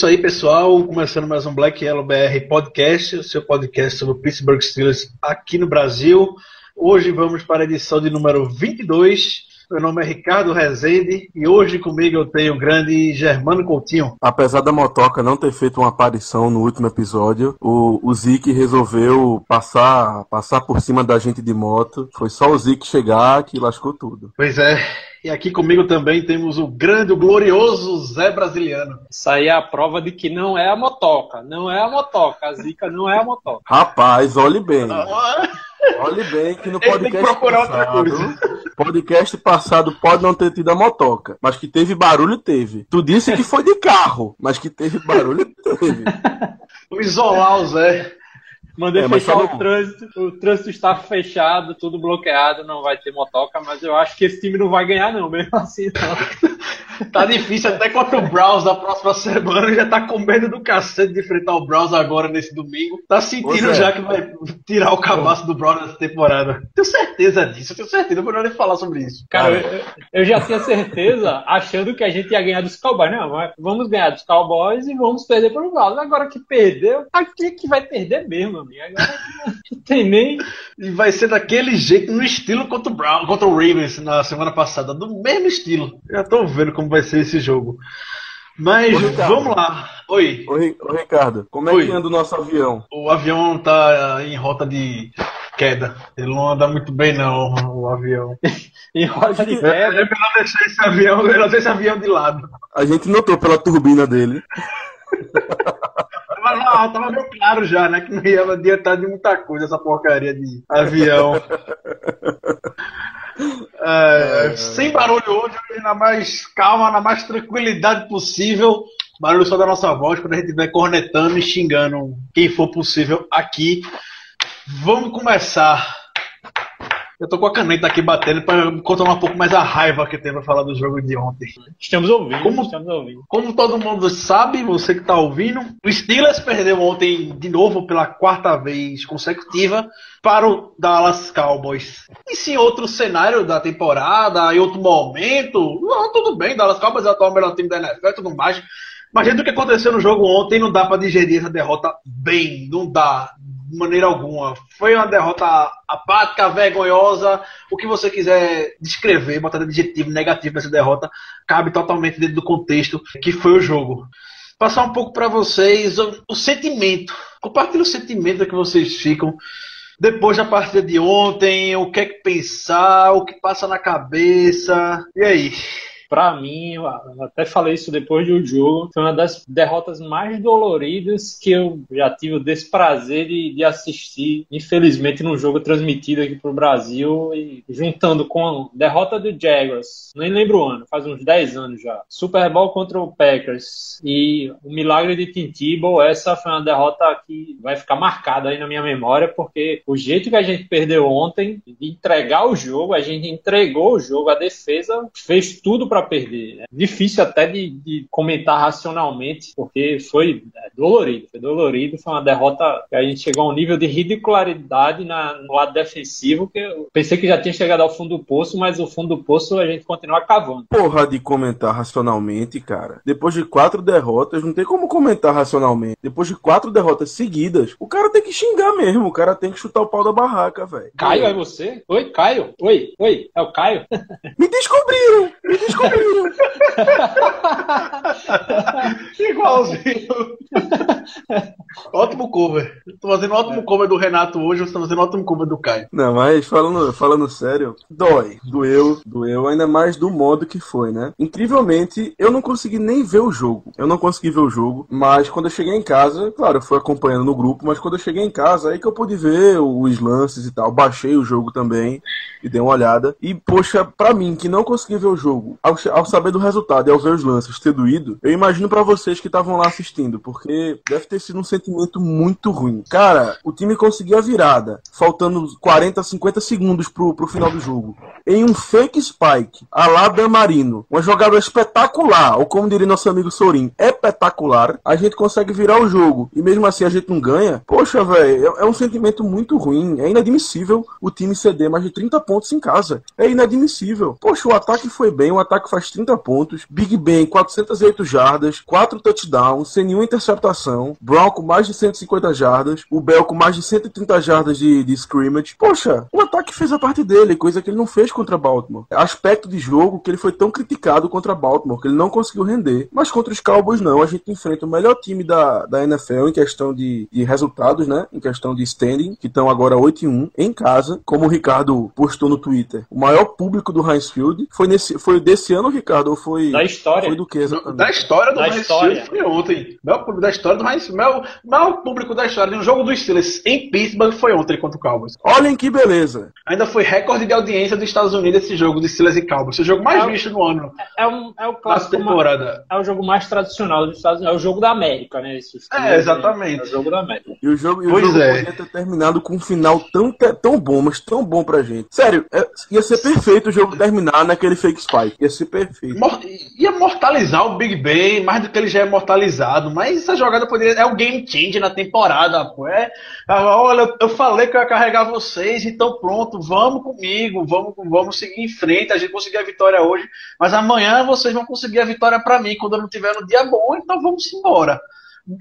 isso aí, pessoal. Começando mais um Black Yellow BR Podcast, o seu podcast sobre o Pittsburgh Steelers aqui no Brasil. Hoje vamos para a edição de número 22. Meu nome é Ricardo Rezende e hoje comigo eu tenho o grande Germano Coutinho. Apesar da motoca não ter feito uma aparição no último episódio, o, o Zik resolveu passar, passar por cima da gente de moto. Foi só o Zik chegar que lascou tudo. Pois é. E aqui comigo também temos o grande, o glorioso Zé Brasiliano. Isso aí é a prova de que não é a motoca. Não é a motoca. A zica não é a motoca. Rapaz, olhe bem. Olhe bem que no Ele tem que podcast procurar outra passado, podcast passado pode não ter tido a motoca, mas que teve barulho, teve. Tu disse que foi de carro, mas que teve barulho, teve. Vamos isolar o Zé. Mandei É, fechar o trânsito. O trânsito está fechado, tudo bloqueado, não vai ter motoca, mas eu acho que esse time não vai ganhar, não, mesmo assim, não. Tá difícil até contra o Browns da próxima semana. Já tá com medo do cacete de enfrentar o Browns agora nesse domingo. Tá sentindo é. já que vai tirar o cabaço do Browns nessa temporada. Tenho certeza disso, eu tenho certeza. Eu vou nem falar sobre isso. Cara, eu, eu já tinha certeza, achando que a gente ia ganhar dos Cowboys. Não, mas vamos ganhar dos Cowboys e vamos perder para o Browns. Agora que perdeu, aqui que vai perder mesmo, Agora não tem nem. E vai ser daquele jeito, no estilo contra o Brown, contra o Ravens na semana passada. Do mesmo estilo. Já tô vendo como vai ser esse jogo. Mas Ô, vamos lá. Oi. Ô, Ricardo, como é Oi. que anda o nosso avião? O avião tá em rota de queda. Ele não anda muito bem, não, o avião. Em roda de É guerra. melhor deixar esse avião, melhor deixar esse avião de lado. A gente notou pela turbina dele. Não, tava meio claro já, né? Que não ia adiantar de muita coisa essa porcaria de avião. É, sem barulho hoje, hoje na mais calma, na mais tranquilidade possível. Barulho só da nossa voz quando a gente estiver cornetando e xingando quem for possível aqui. Vamos começar. Eu tô com a caneta aqui batendo para controlar um pouco mais a raiva que tem pra falar do jogo de ontem. Estamos ouvindo, Como- estamos ouvindo. Como todo mundo sabe, você que está ouvindo, o Steelers perdeu ontem de novo pela quarta vez consecutiva para o Dallas Cowboys. E se em outro cenário da temporada, em outro momento, não, tudo bem, Dallas Cowboys é o atual melhor time da NFL e tudo mais. Mas dentro do que aconteceu no jogo ontem, não dá para digerir essa derrota bem, não dá, de maneira alguma. Foi uma derrota apática, vergonhosa, o que você quiser descrever, botar de adjetivo negativo nessa derrota, cabe totalmente dentro do contexto que foi o jogo. Passar um pouco para vocês o, o sentimento. Compartilhe o sentimento que vocês ficam depois da partida de ontem, o que é que pensar, o que passa na cabeça. E aí? Pra mim, até falei isso depois do jogo, foi uma das derrotas mais doloridas que eu já tive o desprazer de, de assistir, infelizmente, num jogo transmitido aqui pro Brasil e juntando com a derrota do Jaguars, nem lembro o ano, faz uns 10 anos já. Super Bowl contra o Packers e o milagre de Tim Tebow, essa foi uma derrota que vai ficar marcada aí na minha memória, porque o jeito que a gente perdeu ontem, de entregar o jogo, a gente entregou o jogo, a defesa fez tudo para perder. É difícil até de, de comentar racionalmente, porque foi é, dolorido, foi dolorido, foi uma derrota que a gente chegou a um nível de ridicularidade na, no lado defensivo, que eu pensei que já tinha chegado ao fundo do poço, mas o fundo do poço a gente continua cavando. Porra de comentar racionalmente, cara. Depois de quatro derrotas, não tem como comentar racionalmente. Depois de quatro derrotas seguidas, o cara tem que xingar mesmo. O cara tem que chutar o pau da barraca, velho. Caio, é você? Oi, Caio? Oi, oi, é o Caio? Me descobriram! Me descobriram! Igualzinho. ótimo cover. Tô fazendo um ótimo cover do Renato hoje, você tá fazendo um ótimo cover do Caio. Não, mas falando, falando sério, dói. Doeu, doeu ainda mais do modo que foi, né? Incrivelmente, eu não consegui nem ver o jogo. Eu não consegui ver o jogo, mas quando eu cheguei em casa, claro, eu fui acompanhando no grupo, mas quando eu cheguei em casa, aí que eu pude ver os lances e tal. Baixei o jogo também e dei uma olhada. E, poxa, pra mim, que não consegui ver o jogo, ao, che- ao saber do resultado e ao ver os lances ter doído, eu imagino pra vocês que estavam lá assistindo, porque deve ter sido um sentimento muito ruim. Cara, o time conseguiu a virada, faltando 40, 50 segundos pro, pro final do jogo. Em um fake spike, a lá Dan Marino, uma jogada espetacular, ou como diria nosso amigo Sorin, espetacular, a gente consegue virar o jogo e mesmo assim a gente não ganha. Poxa, velho, é, é um sentimento muito ruim. É inadmissível o time ceder mais de 30 pontos em casa. É inadmissível. Poxa, o ataque foi bem, o ataque faz 30 pontos. Big Ben, 408 jardas, 4 touchdowns, sem nenhuma interceptação. Brown com mais de 150 jardas. O Bell com mais de 130 jardas de, de scrimmage. Poxa, o ataque fez a parte dele, coisa que ele não fez contra Baltimore. Aspecto de jogo que ele foi tão criticado contra Baltimore, que ele não conseguiu render. Mas contra os Cowboys, não. A gente enfrenta o melhor time da, da NFL em questão de, de resultados, né? Em questão de standing, que estão agora 8 e 1 em casa. Como o Ricardo postou no Twitter, o maior público do Heinz Field foi, nesse, foi desse ano, Ricardo? Ou foi. Da história. Foi do que exatamente? Da história do Da Heinz história. Foi ontem. O maior público da história do. O maior, maior público da história de um jogo dos Steelers em Pittsburgh foi ontem contra o Cowboys. Olhem que beleza. Ainda foi recorde de audiência dos Estados Unidos esse jogo de Steelers e Cowboys. Esse é o jogo mais É o- visto no ano. É, um, é o clássico. temporada. É o jogo mais tradicional dos Estados Unidos. É o jogo da América, né? Esse- É, exatamente. É o jogo da América. E o jogo, e o Pois jogo é. podia ter terminado com um final tão, tão bom, mas tão bom pra gente. Sério, é- ia ser perfeito o jogo terminar naquele fake spike. Ia ser perfeito. Mor- Ia mortalizar o Big Ben, mais do que ele já é mortalizado, mas essa jogada poderia. É o game change na temporada, pô. É, ah, olha, eu- falei que eu ia carregar vocês, então pronto, vamos comigo, vamos, vamos seguir em frente. A gente conseguiu a vitória hoje, mas amanhã vocês vão conseguir a vitória pra mim quando eu não tiver no dia bom, então vamos embora.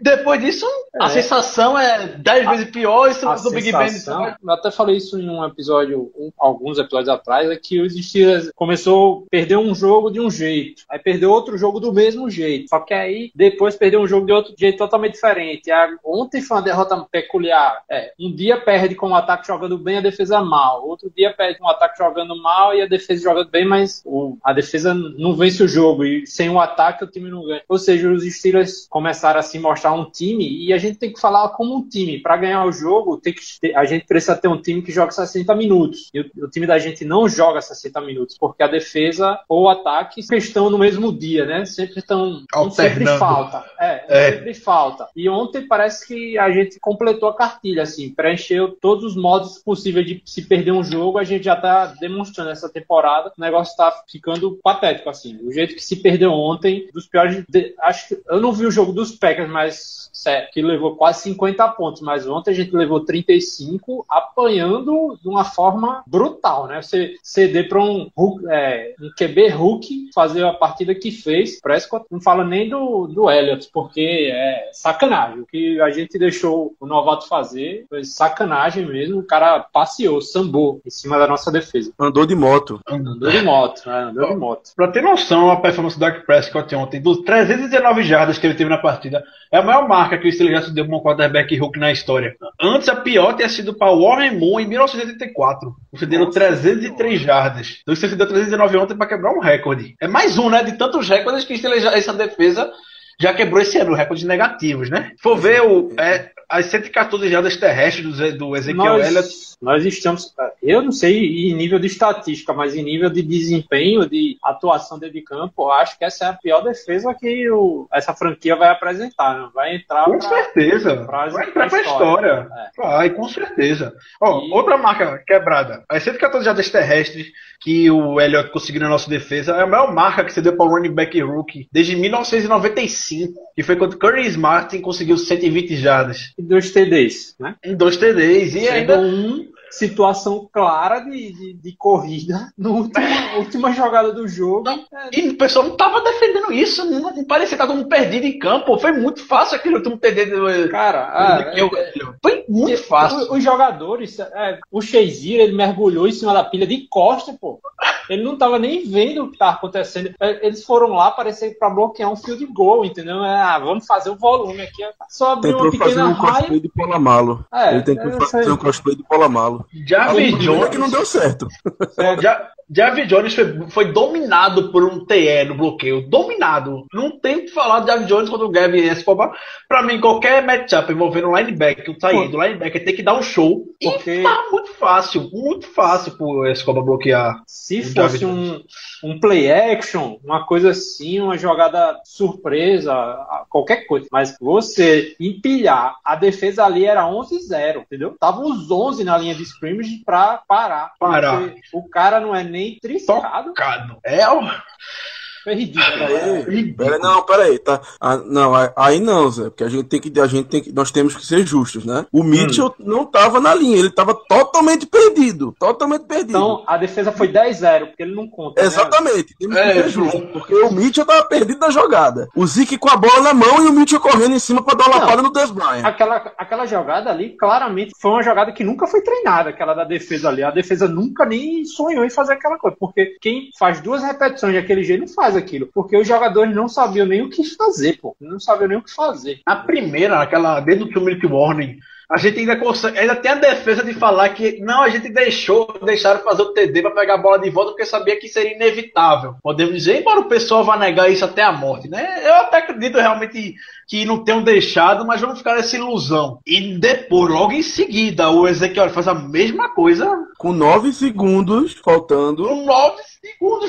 Depois disso, a É. sensação é 10 vezes pior isso A do Big Ben. sensação, eu até falei isso em um episódio, um- alguns episódios atrás, é que os Steelers começou a perder um jogo de um jeito, aí perdeu outro jogo do mesmo jeito, só que aí depois perdeu um jogo de outro jeito totalmente diferente. A- ontem foi uma derrota peculiar. É, um dia perde com o ataque jogando bem, a defesa mal. Outro dia perde com o ataque jogando mal e a defesa jogando bem, mas o- a defesa não vence o jogo e sem o ataque o time não ganha. Ou seja, os Steelers começaram a se mostrar um time e a gente tem que falar como um time. Para ganhar o jogo, tem que ter- a gente precisa ter um time que joga 60 minutos. E o, o time da gente não joga 60 minutos, porque a defesa ou o ataque estão no mesmo dia, né? Sempre estão. Sempre falta. É, É. sempre falta. E ontem parece que a gente completou a cartilha, assim, preencheu todos os modos possíveis de se perder um jogo, a gente já tá demonstrando essa temporada. O negócio tá ficando patético, assim. O jeito que se perdeu ontem, dos piores. de- acho que eu não vi o jogo dos Packers, mas sério, que levou quase 50 pontos, mas ontem a gente levou 35, apanhando de uma forma brutal, né? Você ceder para um, é, um QB Hulk fazer a partida que fez, Prescott não fala nem do, do Elliott, porque é sacanagem. O que a gente deixou o novato fazer foi sacanagem mesmo. O cara passeou, sambou em cima da nossa defesa. Andou de moto. Andou de moto, né? Andou de moto. Pra ter noção, a performance do Dak Prescott ontem, dos 319 jardas que ele teve na partida, é a maior marca que o Steelers já se deu com um quarterback Hulk na história. Antes, a pior tinha sido para Warren Moon em 1984. Concederam 303 jardas. Então, você deu 319 ontem para quebrar um recorde. É mais um, né? De tantos recordes que o Steelers essa defesa já quebrou esse ano, recordes negativos, né? Se for ver o, é, as 114 jardas terrestres do, do Ezequiel Elliott. Nós, nós estamos, eu não sei em nível de estatística, mas em nível de desempenho, de atuação dentro de campo, eu acho que essa é a pior defesa que o- essa franquia vai apresentar. Né? Vai entrar Com pra- certeza. pra- Vai entrar pra história. história. Vai, com certeza. Ó, E- outra marca quebrada. As 114 jardas terrestres que o Elliott conseguiu na nossa defesa é a maior marca que você deu para o running back rookie desde 1995, que foi quando Curtis Martin conseguiu 120 jardas e dois TDs, né? em dois TDs. E Sendo ainda um situação clara de, de, de corrida na última, última jogada do jogo. É, E o pessoal não tava defendendo isso, não, não parecia que tava todo mundo perdido em campo. Foi muito fácil aquele último TD do. cara, do ah, Ezequiel Elliott. Foi muito fácil. Os, jogadores, é, o Shazier, ele mergulhou em cima da pilha de costa, pô. Ele não tava nem vendo o que tava acontecendo. É, Eles foram lá, parecia pra bloquear um field goal, entendeu? É, Ah, vamos fazer o volume aqui. Só abrir uma Tentou fazer pequena um cosplay raia. de Polamalo. É, Ele tentou eu fazer um cosplay de Polamalo. Jarvis Primeiro Jones. que não deu certo. Ja- Javi Jones foi, foi dominado por um TE no bloqueio. Dominado. Não tem o que falar de Javi Jones contra o Gavin Escobar. Pra mim, qualquer matchup envolvendo o linebacker, o Taí do linebacker tem que dar um show. Porque- E tá muito fácil, muito fácil pro Escobar bloquear. Se fosse um, um play action, uma coisa assim, uma jogada surpresa, qualquer coisa. Mas você empilhar, a defesa ali era 11-0, entendeu? Tava os 11 na linha de scrimmage pra parar. Parar. Você- o cara não é nem triscado. Tocado. É o. Foi ridículo. Peraí, pera, não, peraí, tá? Ah, não, aí- não, Zé, porque a gente tem que, a gente tem que, nós temos que ser justos, né? O Mitchell não tava na linha, ele tava totalmente perdido, totalmente perdido. Então a defesa foi 10-0, porque ele não conta. né? Exatamente, temos que É, ser justos, porque o Mitchell tava perdido na jogada. O Zeke com a bola na mão e o Mitchell correndo em cima pra dar uma lapada no Des Bryant. Aquela, aquela jogada ali, claramente, foi uma jogada que nunca foi treinada, aquela da defesa ali. A defesa nunca nem sonhou em fazer aquela coisa. Porque quem faz duas repetições daquele jeito não faz aquilo. Porque os jogadores não sabiam nem o que fazer, pô. Não sabiam nem o que fazer. A primeira, aquela dentro do two minute warning, a gente ainda consegue, ainda tem a defesa de falar que não, a gente deixou, deixaram fazer o TD para pegar a bola de volta porque sabia que seria inevitável. Podemos dizer, embora o pessoal vá negar isso até a morte, né? Eu até acredito realmente que não tenham deixado, mas vamos ficar nessa ilusão. E depois, logo em seguida, o Ezequiel faz a mesma coisa Com nove segundos faltando. com 9 segundos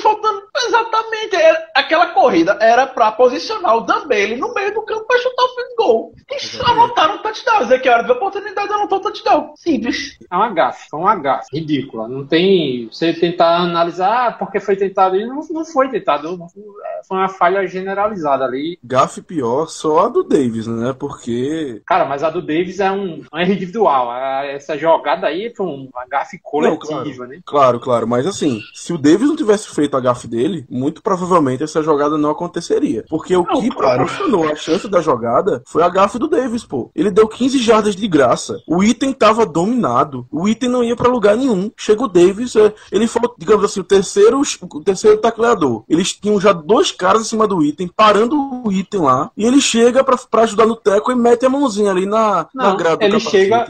faltando exatamente. Era- aquela corrida era pra posicionar o Dan Bailey no meio do campo pra chutar o field goal. E só anotaram um touchdown. Ezequiel teve a oportunidade de anotar um touchdown. Simples. É uma gafe, foi uma gafe. Ridícula. Não tem. Você tentar analisar ah, porque foi tentado. E não, não foi tentado. Não foi- Foi uma falha generalizada ali. Gafe pior só a do Davis, né? Porque. Cara, mas a do Davis é um, um erro individual. A- Essa jogada aí foi uma gafe coletiva, né? Claro, claro, mas assim, se o Davis não tivesse feito a gafe dele, muito provavelmente essa jogada não aconteceria. Porque o Não, que claro. proporcionou a chance da jogada foi a gafe do Davis, pô. Ele deu 15 jardas de graça. O item tava dominado. O item não ia pra lugar nenhum. Chega o Davis, é, ele foi, digamos assim, o terceiro, o terceiro tacleador. Eles tinham já dois caras em cima do item, parando o item lá, e ele chega pra, pra ajudar no teco e mete a mãozinha ali na, na Não, grade do ele chega-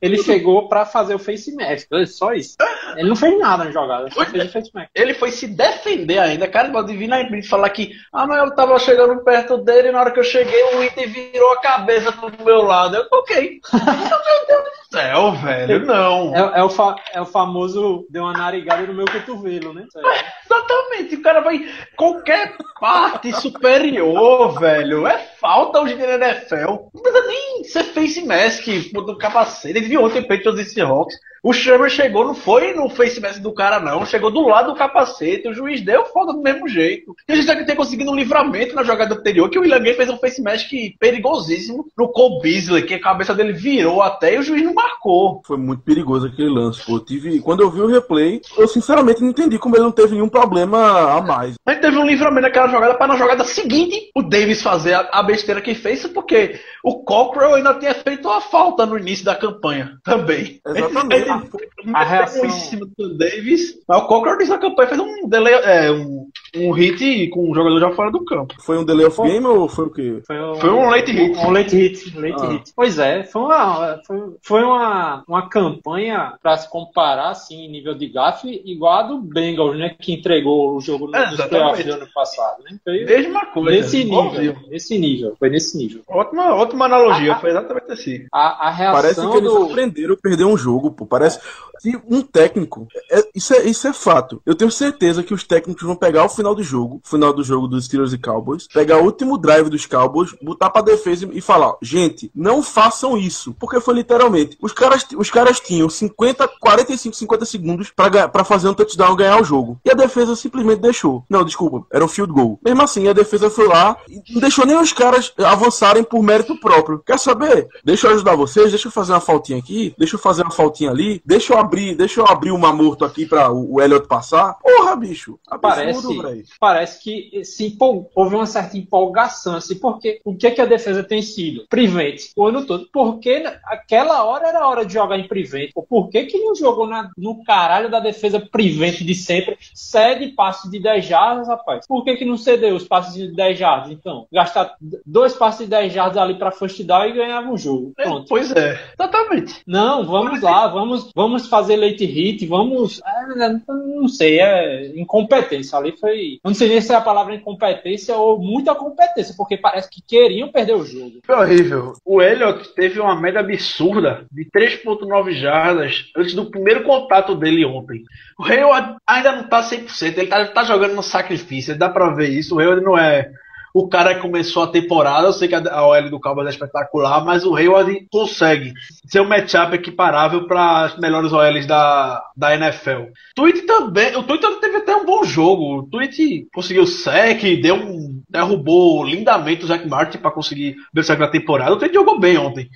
Ele chegou pra fazer o face mask. Só isso. Ele não fez nada na jogada. Só fez o face mask. Ele foi se defender ainda. Cara, pode vir na imprensa falar que, ah, mas eu tava chegando perto dele e na hora que eu cheguei o item virou a cabeça pro meu lado. Eu toquei. meu Deus do céu, velho. Não. É, é o fa- é o famoso deu uma narigada no meu cotovelo, né? Aí. Exatamente, o cara vai. Qualquer parte superior, velho. É falta hoje na NFL. Não precisa nem ser face mask no capacete. Ele viu ontem Patriots e Seahawks. O Sherman chegou, não foi no face mask do cara, não. Chegou do lado do capacete. O juiz deu falta do mesmo jeito. E a gente tem conseguido um livramento na jogada anterior, que o William Gay fez um face mask perigosíssimo no Cole Beasley, que a cabeça dele virou até e o juiz não marcou. Foi muito perigoso aquele lance, pô. Eu Tive... Quando eu vi o replay, eu sinceramente não entendi como ele não teve nenhum problema a mais. A gente teve um livramento naquela jogada para na jogada seguinte o Davis fazer a, a besteira que fez, porque o Cockrell ainda tinha feito uma falta no início da campanha também. Exatamente. Foi A reação- em cima do Davis, mas o Cockrell nessa campanha fez um, delay, é, um, um hit com um jogador já fora do campo. Foi um delay of game ou foi o quê? Foi um, Foi um late hit. Um late hit. late Ah. hit. Pois é, foi uma, foi, foi uma, uma campanha pra se comparar, assim, em nível de gafe, igual a do Bengals, né? Que entregou o jogo no É, playoffs do ano passado, né? Foi Mesma coisa. nesse nível. Nesse nível. Foi nesse nível. Ótima, ótima analogia, ah. foi exatamente assim. A, a Parece reação que eles do. aprenderam a perder um jogo, pô. Parece que um técnico. é- isso, é, isso é fato. Eu tenho certeza que os técnicos vão pegar o final do jogo, final do jogo dos Steelers e Cowboys, pegar o último drive dos Cowboys, botar pra defesa e falar: gente, não façam isso. Porque foi literalmente. Os caras, os caras tinham 50, 45, 50 segundos pra fazer um touchdown e ganhar o jogo. E a defesa simplesmente deixou. Não, desculpa, era um field goal. Mesmo assim, a defesa foi lá e não deixou nem os caras avançarem por mérito próprio. Quer saber? Deixa eu ajudar vocês, deixa eu fazer uma faltinha aqui, deixa eu fazer uma faltinha ali, deixa eu abrir, deixa eu abrir uma morto aqui pra o, o Elliot passar. Porra, bicho. Parece, Absurdo, velho. parece que se empol- houve uma certa empolgação, assim, porque o que, que a defesa tem sido? Prevent, o ano todo. Porque aquela hora era a hora de jogar em prevent. Pô, Por que, que não jogou na- no caralho da defesa prevent de sempre? Cede passe de 10 jardas, rapaz. Por que, que não cedeu os passes de 10 jardas, então? Gastar dois passes de 10 jardas ali pra first down e ganhava um jogo. É, Pronto. Pois é. Exatamente. Não, vamos lá, vamos, vamos fazer late hit, vamos. é, não sei, é incompetência. Ali foi. Eu Não sei nem se é a palavra incompetência ou muita competência, porque parece que queriam perder o jogo. Foi horrível. O Elliott teve uma média absurda de 3.9 jardas antes do primeiro contato dele ontem. O Hayward ainda não tá 100%, ele tá, tá jogando no sacrifício, dá pra ver isso. O Hayward não é o cara começou a temporada, eu sei que a OL do Cowboys é espetacular, mas o Hayward consegue ser um matchup equiparável para as melhores OLs da, da NFL. Tweet também, o Tweet teve até um bom jogo. O Tweet conseguiu sec, deu um, derrubou lindamente o Zack Martin para conseguir o sec da temporada. O Tweet jogou bem ontem.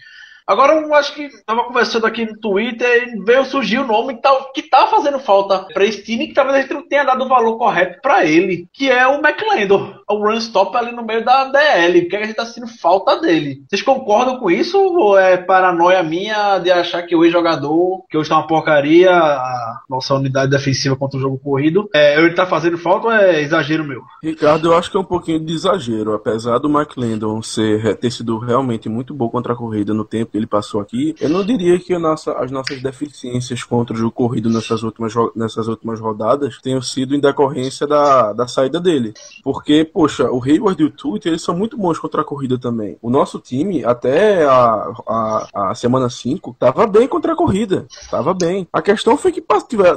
Agora, eu acho que tava conversando aqui no Twitter e veio surgir o nome que tá, que tá fazendo falta pra esse time que talvez a gente não tenha dado o valor correto pra ele, que é o McLendon, o run stop ali no meio da DL, porque a gente tá sentindo falta dele. Vocês concordam com isso ou é paranoia minha de achar que o ex-jogador, que hoje tá uma porcaria, a nossa unidade defensiva contra o jogo corrido, é, ele tá fazendo falta ou é exagero meu? Ricardo, eu acho que é um pouquinho de exagero. Apesar do Mike Landon ser, ter sido realmente muito bom contra a corrida no tempo ele passou aqui, eu não diria que nossa- as nossas deficiências contra o jogo corrido nessas últimas, nessas últimas rodadas tenham sido em decorrência da, da saída dele. Porque, poxa, o Hayward e o Twitter, eles são muito bons contra a corrida também. O nosso time, até a, a, a semana 5, tava bem contra a corrida. Tava bem. A questão foi que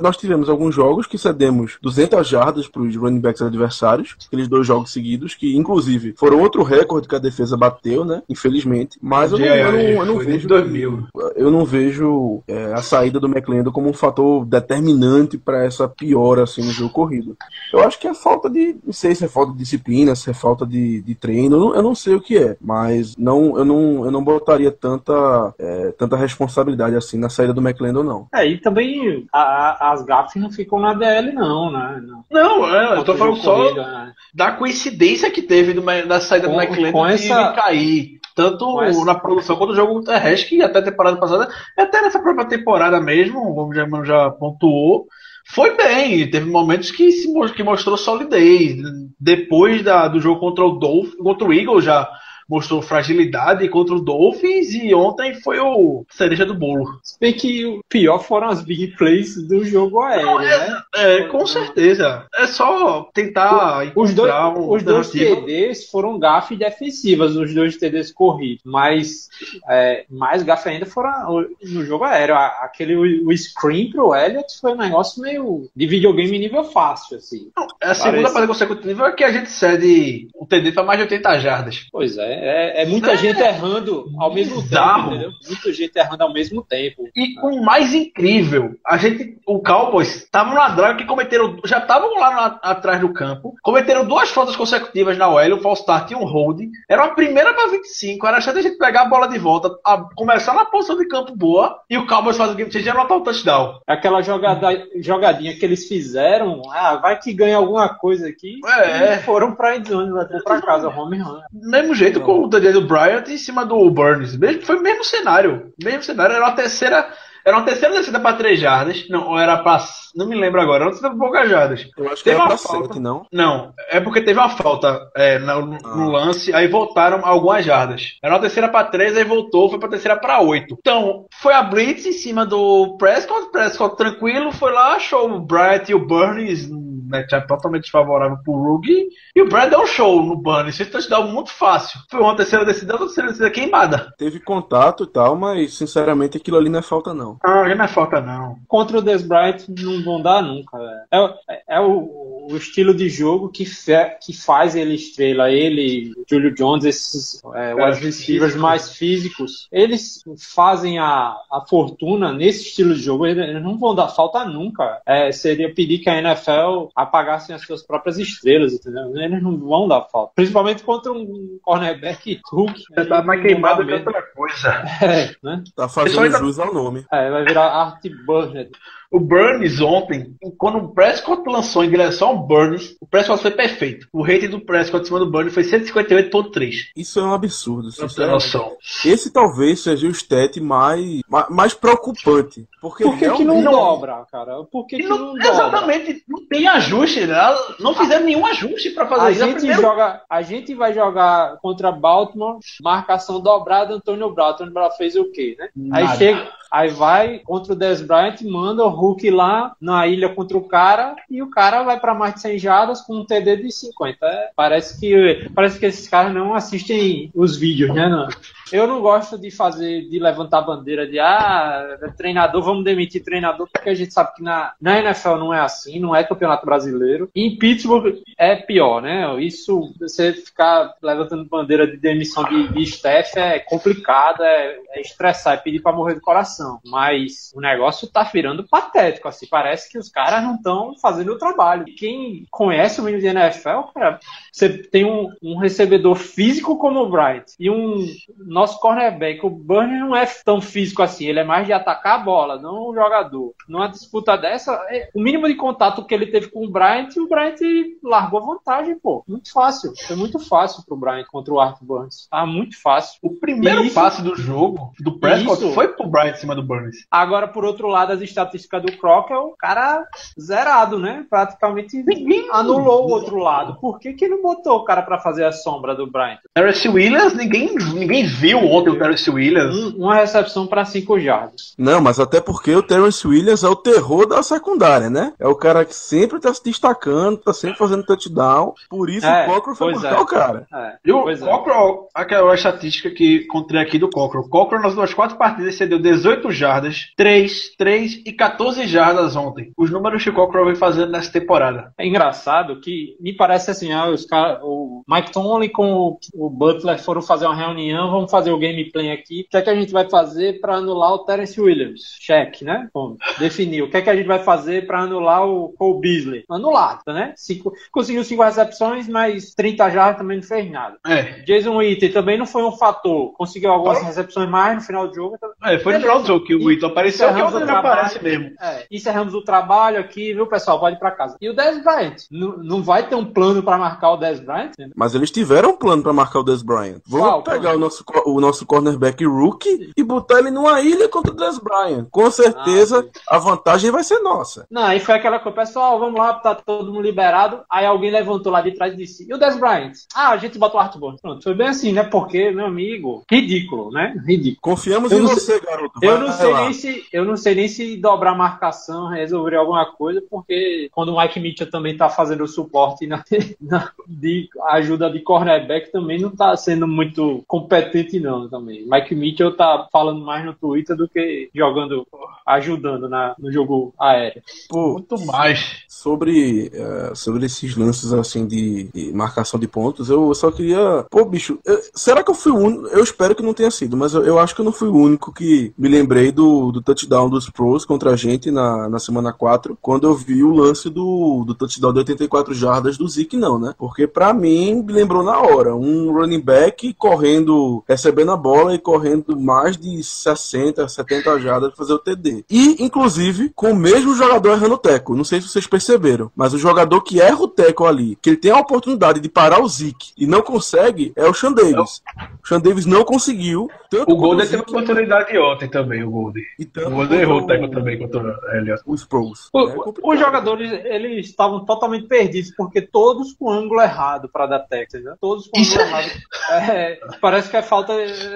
nós tivemos alguns jogos que cedemos 200 jardas para os running backs adversários, aqueles dois jogos seguidos, que inclusive foram outro recorde que a defesa bateu, né? Infelizmente. Mas eu não, eu não, eu não Foi vejo. desde 2000. Eu não vejo é, a saída do McLendon como um fator determinante para essa piora assim, no jogo corrido. Eu acho que é falta de. Não sei se é falta de disciplina, se é falta de, de treino, eu não, eu não sei o que é. Mas não, eu, não, eu não botaria tanta, é, tanta responsabilidade assim na saída do McLendon, não. É, e também a- a- as gafes não ficam na DL, não, né? Não. Não, é, eu tô falando só corrido, né? da coincidência que teve do, da saída Com- do McLendon com de essa- cair. Tanto essa- na produção quanto no jogo terrestre, que até a temporada passada, e até nessa própria temporada mesmo, o Germano já pontuou, foi bem. Teve momentos que, se, que mostrou solidez. Depois da, do jogo contra o Dolphins, contra o Eagles já mostrou fragilidade contra o Dolphins e ontem foi o cereja do bolo. Se bem que o pior foram as big plays do jogo aéreo, né? É, com certeza. É só tentar Os dois, um os dois. TDs foram gafes defensivas, os dois TDs corridos. Mas é, mais gafe ainda foram no jogo aéreo. Aquele o, o screen pro Elliott foi um negócio meio de videogame nível fácil, assim. É a segunda Parece. partida consecutiva que a gente cede o TD para mais de 80 jardas. Pois é, é, é muita gente errando ao mesmo Bizarro. tempo, entendeu? Muita gente errando ao mesmo tempo. E o mais incrível, a gente, o Cowboys estavam na draga que cometeram, já estavam lá na- atrás do campo, cometeram duas faltas consecutivas na OL, um false start e um hold. Era uma primeira para 25, era a chance de a gente pegar a bola de volta, a- começar na posição de campo boa e o Cowboys faz o game change e anotar o touchdown. Aquela jogada, jogadinha que eles fizeram, ah, vai que ganha alguma coisa aqui. É. E foram pra endzone, levaram pra casa, home run. Do mesmo jeito com o do Bryant em cima do Burns. Mesmo, foi o mesmo cenário. Mesmo cenário. Era uma terceira. Era uma terceira descida para 3 jardas. Não, ou era para. Não me lembro agora. Era uma descida para poucas jardas. Eu acho que Teve era uma pra falta. sete, não? Não, é porque teve uma falta é, no, no Ah. lance, aí voltaram algumas jardas. Era uma terceira para 3, aí voltou, foi para terceira para 8. Então, foi a Blitz em cima do Prescott. Prescott tranquilo, foi lá, achou o Bryant e o Burns, matchup totalmente desfavorável pro Ruggie. E o Bryant deu um show no Burns, fez touchdown muito fácil. Foi uma terceira descida, outra terceira descida queimada. Teve contato e tal, mas sinceramente aquilo ali não é falta, não. Ah, já não é falta não. Contra o Des Bryant não vão dar nunca. velho. É, o- é o, o estilo de jogo que, fe- que faz ele estrela. Ele, Julio Jones, esses é, Cara, wide receivers mais físicos, eles fazem a, a fortuna nesse estilo de jogo. Eles eles não vão dar falta nunca. É, seria pedir que a NFL apagasse as suas próprias estrelas, entendeu? Eles não vão dar falta. Principalmente contra um cornerback Hulk. Você tá mais queimado que outra coisa. É, né? Tá fazendo ainda- jus ao nome. É, vai virar Art Burnett. O Burns ontem, quando o Prescott lançou em direção ao Burns, o Prescott foi perfeito. O rating do Prescott em cima do Burns foi 158.3. Isso é um absurdo. Noção. Esse talvez seja o stat mais, ma- mais preocupante. Porque, Por que, que não, dobra, cara? Por que, que não- não, dobra? exatamente, não tem ajuste, né? Não fizeram nenhum ajuste pra fazer A isso. É gente, primeiro- joga, a gente vai jogar contra Baltimore, marcação dobrada, Antônio Brown. Antônio Brown fez o quê, né? Aí chega, aí vai contra o Dez Bryant, manda o Hulk lá na ilha contra o cara e o cara vai pra mais de 100 jardas com um TD de 50. É, parece que parece que esses caras não assistem os vídeos, né? Não. Eu não gosto de fazer, de levantar bandeira de ah, treinador, vamos demitir treinador, porque a gente sabe que na, na NFL não é assim, não é campeonato brasileiro. E em Pittsburgh é pior, né? Isso, você ficar levantando bandeira de demissão de, de staff é complicado, é, é estressar, é pedir pra morrer do coração. Mas o negócio tá virando patético, assim, parece que os caras não estão fazendo o trabalho. E Quem conhece o menino de NFL, cara, você tem um, um recebedor físico como o Bryant e um nosso cornerback, o Burns não é tão físico assim, ele é mais de atacar a bola, não o jogador. Numa disputa dessa, é, o mínimo de contato que ele teve com o Bryant, o Bryant largou a vantagem, pô. Muito fácil. Foi muito fácil pro Bryant contra o Arthur Burns. Tá muito fácil. O primeiro Isso. passe do jogo do Prescott Isso. foi pro Bryant em cima do Burns. Agora, por outro lado, as estatísticas do Croc é o cara zerado, né? Praticamente Ninguém anulou o outro lado. Por que, que não botou o cara pra fazer a sombra do Bryant? Terence Williams, ninguém, ninguém viu ontem o Terence Williams. Um- uma recepção pra cinco jardas. Não, mas até porque o Terence Williams é o terror da secundária, né? É o cara que sempre tá se destacando, tá sempre fazendo touchdown. Por isso É, o Cochran foi é. o cara. É, E o é. Cockrell, aquela estatística que encontrei aqui do Cockrell. Cockrell nas duas quatro partidas cedeu 18 jardas, 3, 3 e 14 jardas ontem. Os números que o Cockrell vem fazendo nessa temporada. É engraçado que me parece assim, ah, os cara, o Mike Tomlin com o, Butler foram fazer uma reunião, vamos fazer o gameplay aqui. O que é que a gente vai fazer para anular o Terence Williams? Cheque, né? Bom, definiu. O que é que a gente vai fazer para anular o Cole Beasley? Anulado, né? Cinco, conseguiu cinco recepções, mas 30 jardas também não fez nada. É, Jason Witten também não foi um fator. Conseguiu algumas recepções mais no final do jogo. então- é foi no final do jogo que o Witton apareceu, que o trabalho. aparece mesmo. É, encerramos o trabalho aqui, viu, pessoal? Pode ir pra casa. E o Dez Bryant? Não, não vai ter um plano pra marcar o Dez Bryant? Mas eles tiveram um plano pra marcar o Des Bryant. Vamos Qual pegar plano? o nosso, o nosso cornerback rookie e botar ele numa ilha contra o Des Bryant. Com certeza Ah, a vantagem vai ser nossa. Não, aí foi aquela coisa, pessoal, vamos lá, tá todo mundo liberado. Aí alguém levantou lá de trás e disse, e o Dez Bryant? Ah, a gente bota o Arthur. Pronto, foi bem assim, né? Porque, meu amigo, ridículo, né? Ridículo. Confiamos Eu em você, garoto. Eu não, sei nem se, eu não sei nem se dobrar a marcação resolver alguma coisa, porque quando o Mike Mitchell também tá fazendo o suporte na, na- de ajuda de cornerback, também não tá sendo muito competente, não, também. Mike Mitchell tá falando mais no Twitter do que jogando, ajudando na, no jogo aéreo. Pô, Muito mais. sobre, eh, sobre esses lances assim de, de marcação de pontos, eu só queria. Pô, bicho, eu- será que eu fui o único? Eu espero que não tenha sido, mas eu, eu acho que eu não fui o único que me lembrei do, do touchdown dos pros contra a gente na, na semana 4, quando eu vi o lance do, do touchdown de 84 jardas do Zeke, não, né? Porque pra mim me lembrou na hora. Um running back correndo, recebendo a bola e correndo mais de 60, 70 jardas pra fazer o TD. E, inclusive, com o mesmo jogador errando o teco. Não sei se vocês perceberam, mas o jogador que erra o teco ali, que ele tem a oportunidade de parar o Zeke e não consegue, é o Sean Davis. O Sean Davis não conseguiu. O Golden teve Zeke oportunidade ontem também, o Golden. e tanto O Golden errou o teco também contra o Elliott. Os pros. O- É os jogadores, eles estavam totalmente perdidos, porque todos com ângulo errado para dar Texas, né? Todos com ângulo errado. É, parece que é falta,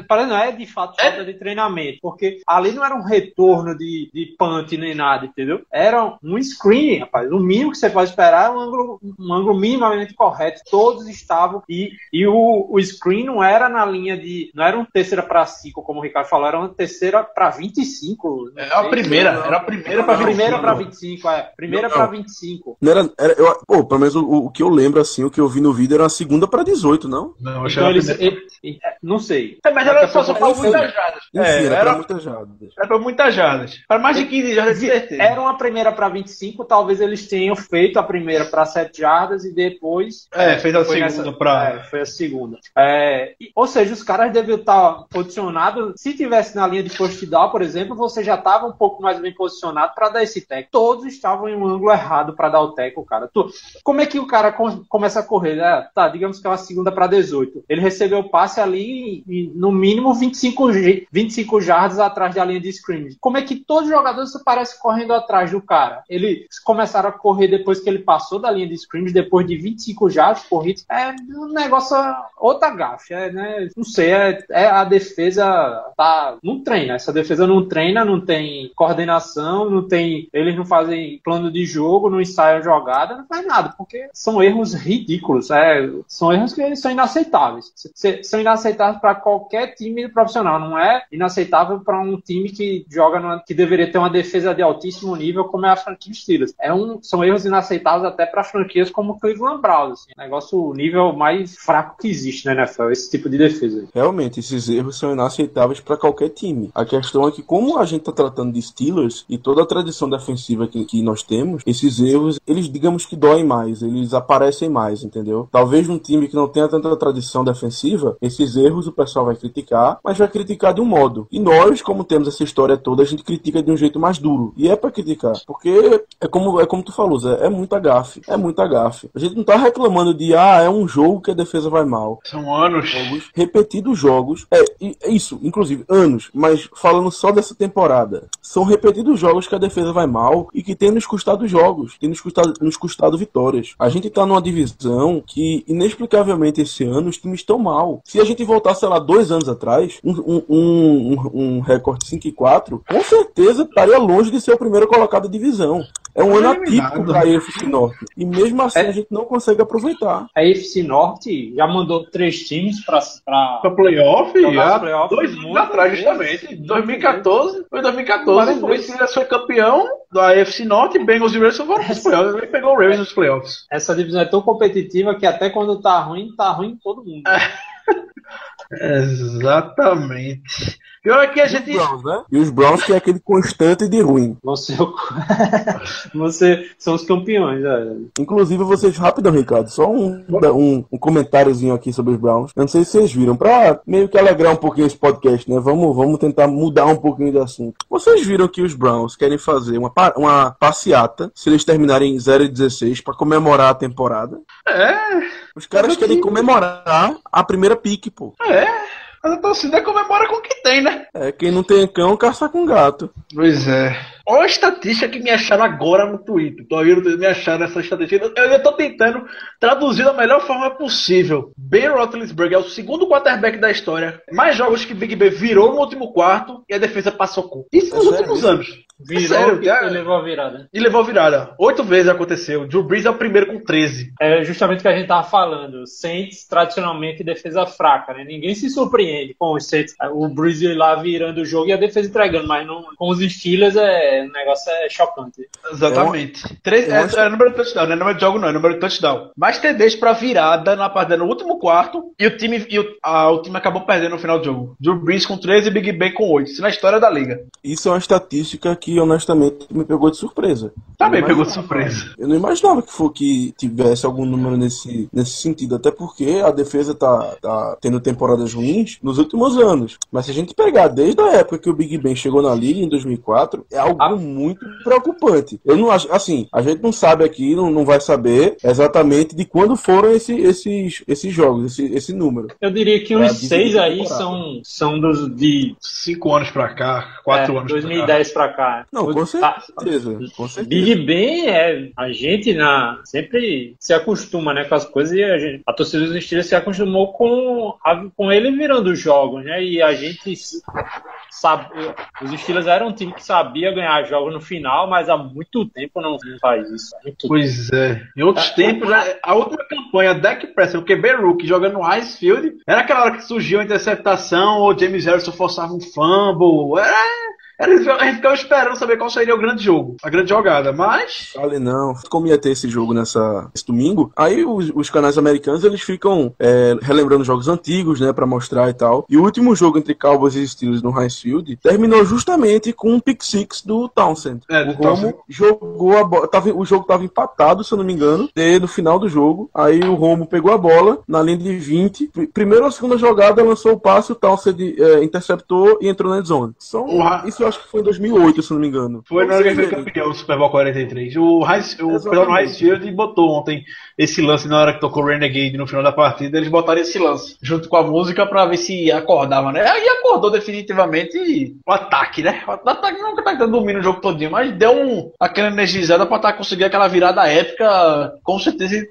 parece não é de fato falta de treinamento, porque ali não era um retorno de, de punt nem nada, entendeu? Era um screen, rapaz. O mínimo que você pode esperar é um ângulo, um ângulo minimamente correto. Todos estavam e, e o, o screen não era na linha de, não era um terceira para 5, como o Ricardo falou, era uma terceira para 25. não É a primeira, era a primeira pra A primeira 25. para 25, é. Primeira para 25. Não era, era, eu, pô, pelo menos o, o que eu lembro, assim, o que eu vi no vídeo era a segunda pra 18, não? Não, Então eles. primeira. ele- é, não sei. É, mas era só, só pra Daqui a pouco- muitas jardas. É, era, era, pra muita jardas. era pra muitas jardas. Para mais de 15 jardas, de certeza. Era uma primeira para 25, talvez eles tenham feito a primeira para 7 jardas e depois. É, fez a foi segunda pra- É, foi a segunda. É, ou seja, os caras deviam estar posicionados. Se tivesse na linha de first por exemplo, você já estava um pouco mais bem posicionado para dar esse tackle. Todos estavam em um ângulo errado para dar o tackle, cara. Tu, como é que o cara com, começa a correr? É, tá, digamos que é uma segunda para 18. Ele recebeu o passe ali e, no mínimo 25, 25 jardas atrás da linha de scrimmage. Como é que todos os jogadores parecem correndo atrás do cara? Eles começaram a correr depois que ele passou da linha de scrimmage, depois de 25 jardas corridos. É um negócio, outra gafe, é, né? Não sei, é, é a defesa tá, não treina. Essa defesa não treina, não tem coordenação, não tem. Eles não fazem plano de jogo, não ensaiam jogada, não faz nada, porque são erros ridículos. É, são erros que são inaceitáveis. São inaceitáveis para qualquer time profissional, não é inaceitável para um time que joga numa, que deveria ter uma defesa de altíssimo nível, como é a franquia Steelers. É um, são erros inaceitáveis até para franquias como Cleveland Browns. Assim, negócio o nível mais fraco que existe na NFL, esse tipo de defesa. Realmente, esses erros são inaceitáveis para qualquer time. A questão é que, como a gente está tratando de Steelers e toda a tradição defensiva que, que nós temos, esses erros, eles digamos que doem mais, eles aparecem mais, entendeu? Talvez num time que não tenha tanta tradição defensiva, esses erros o pessoal vai criticar, mas vai criticar de um modo. E nós, como temos essa história toda, a gente critica de um jeito mais duro. E é para criticar, porque é como, é como tu falou, Zé, é muita gafe, é muita gafe. A gente não tá reclamando de, ah, é um jogo que a defesa vai mal. São anos. Jogos, repetidos jogos. É, é isso, inclusive, anos, mas falando só dessa temporada. São repetidos jogos que a defesa vai mal e que tem nos custado jogos, tem nos custado, nos custado vitórias. A gente tá numa divisão que, inexplicavelmente, esse ano os times estão mal. Se a gente voltar, sei lá, dois anos atrás, um, um, um, um recorde 5 e 4, com certeza estaria longe de ser o primeiro colocado da divisão. É um ano atípico para a EFC Norte. E mesmo assim é. a gente não consegue aproveitar. A EFC Norte já mandou três times para para playoff, já playoff dois anos atrás, justamente. 2014, foi 2014, foi, o foi campeão da EFC Norte, Bengals e Ravens foram os playoffs. Ele pegou o Ravens nos playoffs. Essa divisão é tão competitiva que até quando tá ruim, tá ruim todo mundo. Exatamente. Pior é que a gente. Browns, né? E os Browns que é aquele constante de ruim. Você, é você são os campeões, né? Inclusive, vocês, rapidão, Ricardo, só um, um, um, comentáriozinho aqui sobre os Browns. Eu não sei se vocês viram, pra meio que alegrar um pouquinho esse podcast, né? Vamos, vamos tentar mudar um pouquinho de assunto. Vocês viram que os Browns querem fazer uma, uma passeata se eles terminarem 0 e 16 pra comemorar a temporada? É. Os caras querem comemorar a primeira pique, pô. É. Mas a torcida comemora com o que tem, né? É, quem não tem cão, caça com gato. Pois é. Olha a estatística que me acharam agora no Twitter. Tô vendo me acharam essa estatística. Eu ainda tô tentando traduzir da melhor forma possível. Ben Roethlisberger é o segundo quarterback da história. Mais jogos que Big Ben virou no último quarto e a defesa passou com. Isso nos é últimos sério? anos. Virou sério, e, é... levou a virada. E levou a virada. Oito vezes aconteceu. Drew Brees é o primeiro com 13. É justamente o que a gente tava falando. Saints, tradicionalmente, defesa fraca, né? Ninguém se surpreende com os Saints. O Brees lá virando o jogo e a defesa entregando, mas não, com os Steelers é, o negócio é chocante. Exatamente. É, Três, é, é, número de touchdown, não é número de jogo não, é número de touchdown. Mais TDs pra virada na partida no último quarto e o time, e o, a, o time acabou perdendo no final do jogo. Drew Brees com 13 e Big Ben com 8. Isso na história da liga. Isso é uma estatística que honestamente me pegou de surpresa. Também pegou de surpresa. Eu não imaginava que, for, que tivesse algum número nesse, nesse sentido, até porque a defesa tá, tá tendo temporadas ruins nos últimos anos. Mas se a gente pegar desde a época que o Big Ben chegou na liga em 2004, é algo ah. muito preocupante. Eu não acho, assim, a gente não sabe aqui, não, não vai saber exatamente de quando foram esse, esses, esses jogos, esse, esse número. Eu diria que uns seis aí são, são dos de cinco anos pra cá, quatro é, anos 2010 pra cá. Pra cá. Não, com certeza, com certeza. Big Ben é. A gente na, sempre se acostuma né, com as coisas e a, gente, a torcida dos Steelers se acostumou com, a, com ele virando jogos, né? E a gente sabe. Os Steelers eram um time que sabia ganhar jogos no final, mas há muito tempo não, faz isso. pois é. Em outros é, tempos, é, a última campanha, Dak Prescott, o QB Rookie jogando no Ice Field, era aquela hora que surgiu a interceptação ou James Harrison forçava um fumble. Era Eles, a gente ficava esperando saber qual seria o grande jogo, a grande jogada, mas. Fale não. Como ia ter esse jogo nessa, esse domingo, aí os, os canais americanos eles ficam é, relembrando jogos antigos, né, pra mostrar e tal. E o último jogo entre Cowboys e Steelers no Heinz Field terminou justamente com um pick six do Townsend. É, o do Romo Townsend. jogou a bola, tava, o jogo tava empatado, se eu não me engano, e no final do jogo. Aí o Romo pegou a bola na linha de 20. Pr- Primeiro ou segunda jogada, lançou o passe, o Townsend é, interceptou e entrou na zone. São, isso eu acho que foi em 2008, se não me engano. Foi na hora que foi campeão do Super Bowl 43. O, Heinz, o Field botou ontem esse lance na hora que tocou Renegade no final da partida. Eles botaram esse lance junto com a música pra ver se acordava, né? Aí acordou definitivamente o ataque, né? O ataque nunca tá domínio o jogo todinho, mas deu um, aquela energizada pra tá conseguir aquela virada épica. Com certeza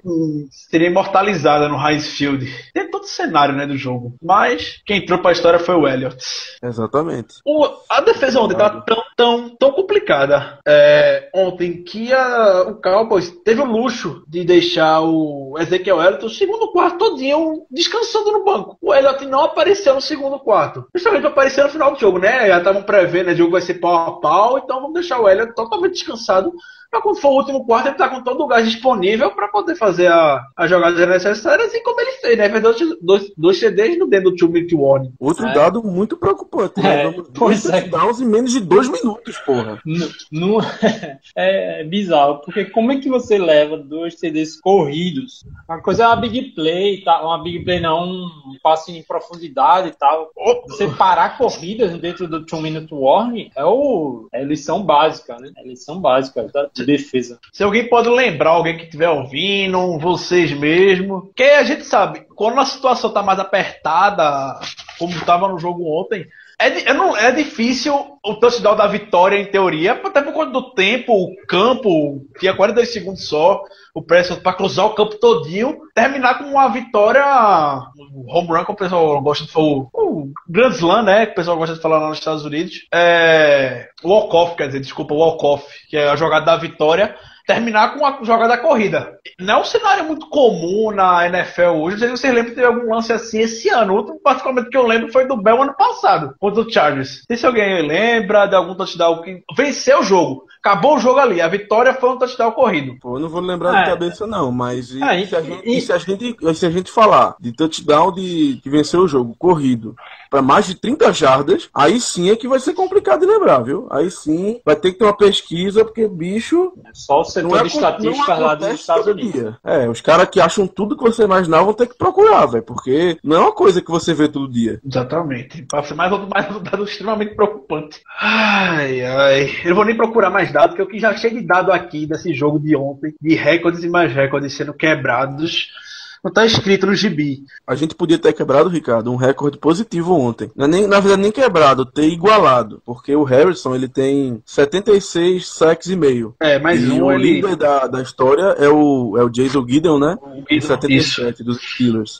seria imortalizada no Heinz Field. Tem todo o cenário, né, do jogo. Mas quem entrou pra história foi o Elliott. Exatamente. O- a defesa ontem tá tão, tão, tão complicada é, ontem que a- o Cowboys teve o luxo de deixar o Ezequiel Elliott o segundo quarto todinho descansando no banco. O Elliott não apareceu no segundo quarto. Justamente pra aparecer no final do jogo, né? Já estavam prevendo, né? O jogo vai ser pau a pau, então vamos deixar o Elliott totalmente descansado. Pra quando for o último quarto, ele tá com todo o gás disponível pra poder fazer a, as jogadas necessárias e como ele fez, né? Fez dois, dois, dois CDs no dentro do two minute warning. Outro É. dado muito preocupante, né? É, pois dois é. touchdowns em menos de dois minutos, porra. Não, não- é bizarro, porque como é que você leva dois CDs corridos? Uma coisa é uma big play, tá? uma big play não, um passe em profundidade e tal. Você parar corridas dentro do two minute warning é, o, é lição básica, né? É lição básica defesa. Se alguém pode lembrar, alguém que estiver ouvindo, vocês mesmo. Que a gente sabe, quando a situação tá mais apertada, como estava no jogo ontem, é, é, não, é difícil o touchdown da vitória, em teoria, até por conta do tempo, o campo, tinha 42 segundos só, o Prescott para cruzar o campo todinho, terminar com uma vitória, o home run, como o pessoal gosta de falar, o- o Grand Slam, né, que o pessoal gosta de falar lá nos Estados Unidos, é, walk-off, quer dizer, desculpa, walk-off, que é a jogada da vitória, terminar com a jogada da corrida. Não é um cenário muito comum na NFL hoje. Não sei se vocês lembram ter algum lance assim esse ano. Outro, particularmente, que eu lembro foi do Bell ano passado, contra o Chargers. Não sei se alguém lembra de algum touchdown que venceu o jogo. Acabou o jogo ali. A vitória foi um touchdown corrido. Pô, eu não vou lembrar É. de cabeça, não, mas e, É, e- se, a gente, e- se, a gente, se a gente falar de touchdown de que venceu o jogo corrido para mais de 30 jardas, aí sim é que vai ser complicado de lembrar, viu? Aí sim vai ter que ter uma pesquisa, porque bicho. É só o setor Não é, de estatísticas lá dos Estados Unidos. dia. É, os caras que acham tudo que você imaginar vão ter que procurar, velho, porque não é uma coisa que você vê todo dia. Exatamente. Para ser mais outro, mais um dado extremamente preocupante. Ai, ai. Eu não vou nem procurar mais dados, porque o que já cheio de dado aqui desse jogo de ontem, de recordes e mais recordes sendo quebrados, não tá escrito no gibi. A gente podia ter quebrado, Ricardo, um recorde positivo ontem. É nem, na verdade, nem quebrado, ter igualado. Porque o Harrison, ele tem 76 sacks e meio. É, mais e um o ele. líder da, da história é o, é o Jason Gideon, né? o Guido- 77 dos Steelers.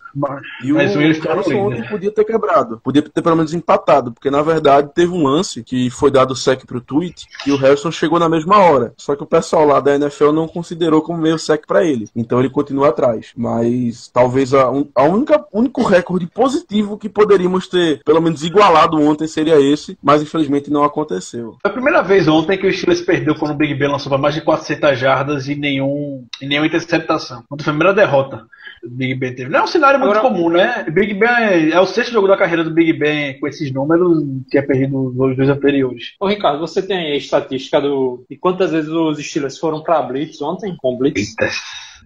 E o Mas no Harrison líder. ontem podia ter quebrado. Podia ter pelo menos empatado. Porque, na verdade, teve um lance que foi dado sec pro tweet e o Harrison chegou na mesma hora. Só que o pessoal lá da NFL não considerou como meio sec pra ele. Então ele continua atrás. Mas talvez a, um, a única único recorde positivo que poderíamos ter, pelo menos, igualado ontem seria esse. Mas infelizmente não aconteceu. Foi a primeira vez ontem que o Steelers perdeu quando o Big Ben lançou para mais de 400 jardas e, nenhum, e nenhuma interceptação. Ontem foi a primeira derrota que o Big Ben teve. Não é um cenário muito Agora- comum, né? O Big Ben é, é o sexto jogo da carreira do Big Ben com esses números, tinha perdido os dois anteriores. Ô, Ricardo, você tem aí a estatística do, de quantas vezes os Steelers foram pra Blitz ontem, com Blitz? Eita,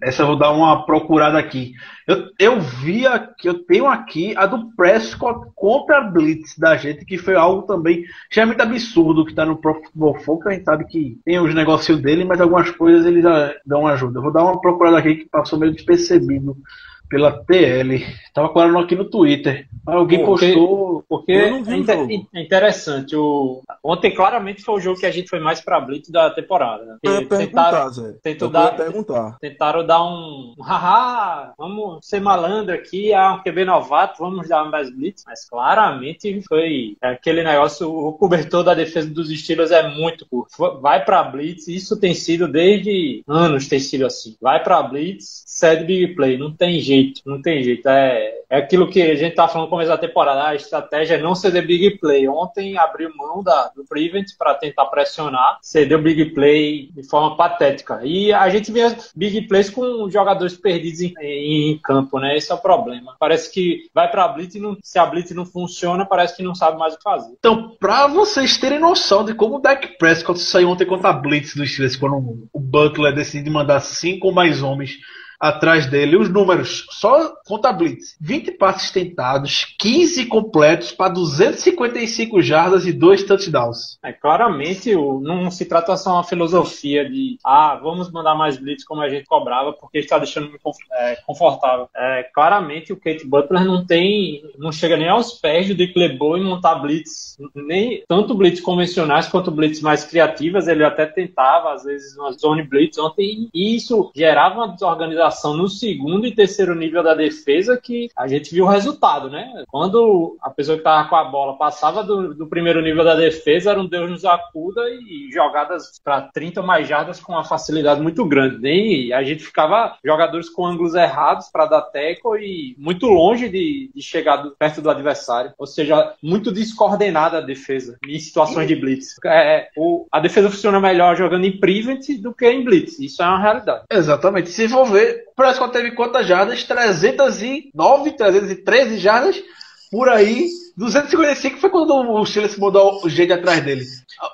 essa eu vou dar uma procurada aqui. Eu, eu vi aqui, eu tenho aqui a do Prescott contra a Blitz da gente, que foi algo também já é muito absurdo que tá no Pro Football Focus, a gente sabe que tem os negócios dele, mas algumas coisas eles já dão ajuda. Eu vou dar uma procurada aqui que passou meio despercebido pela TL. Tava colando aqui no Twitter. Alguém Porque- postou. Porque Eu não vi é, o inter- jogo. é interessante. O... Ontem, claramente, foi o jogo que a gente foi mais pra Blitz da temporada. Né? Eu tentaram, Zé. tentou Eu ia dar- perguntar. tentaram dar um. um Haha, vamos ser malandro aqui, ah, um QB novato, vamos dar mais Blitz. Mas claramente foi aquele negócio. O cobertor da defesa dos Steelers é muito curto. Vai pra Blitz, isso tem sido desde anos, tem sido assim. Vai pra Blitz, cede big play, não tem jeito. Jeito, não tem jeito. É, é aquilo que a gente tá falando no começo da temporada, a estratégia é não ceder big play. Ontem abriu mão da, do Prevent para tentar pressionar, cedeu big play de forma patética. E a gente vê big plays com jogadores perdidos em, em, em campo, né? Esse é o problema. Parece que vai pra Blitz e não, se a Blitz não funciona, parece que não sabe mais o que fazer. Então, pra vocês terem noção de como o Dak Prescott saiu ontem contra a Blitz do Steelers, quando o Butler decide mandar cinco mais homens atrás dele. Os números, só conta Blitz: 20 passes tentados, 15 completos para 255 jardas e 2 touchdowns. É, claramente não se trata só uma filosofia de ah, vamos mandar mais Blitz como a gente cobrava, porque está deixando muito é, confortável. É, claramente o Kate Butler não tem, não chega nem aos pés do Dick LeBeau em montar Blitz, nem tanto Blitz convencionais quanto Blitz mais criativas. Ele até tentava, às vezes, uma zone Blitz ontem, e isso gerava uma desorganização no segundo e terceiro nível da defesa que a gente viu o resultado, né? Quando a pessoa que estava com a bola passava do, do, primeiro nível da defesa, era um Deus nos acuda e jogadas para 30 mais jardas com uma facilidade muito grande. E a gente ficava jogadores com ângulos errados para dar teco e muito longe de, de chegar do, perto do adversário. Ou seja, muito descoordenada a defesa em situações de blitz. É, o, a defesa funciona melhor jogando em prevent do que em blitz. Isso é uma realidade. Exatamente. Se for ver, Prescott teve quantas jardas? 309, 313 jardas por aí. 255 foi quando o Steelers mudou o jeito atrás dele.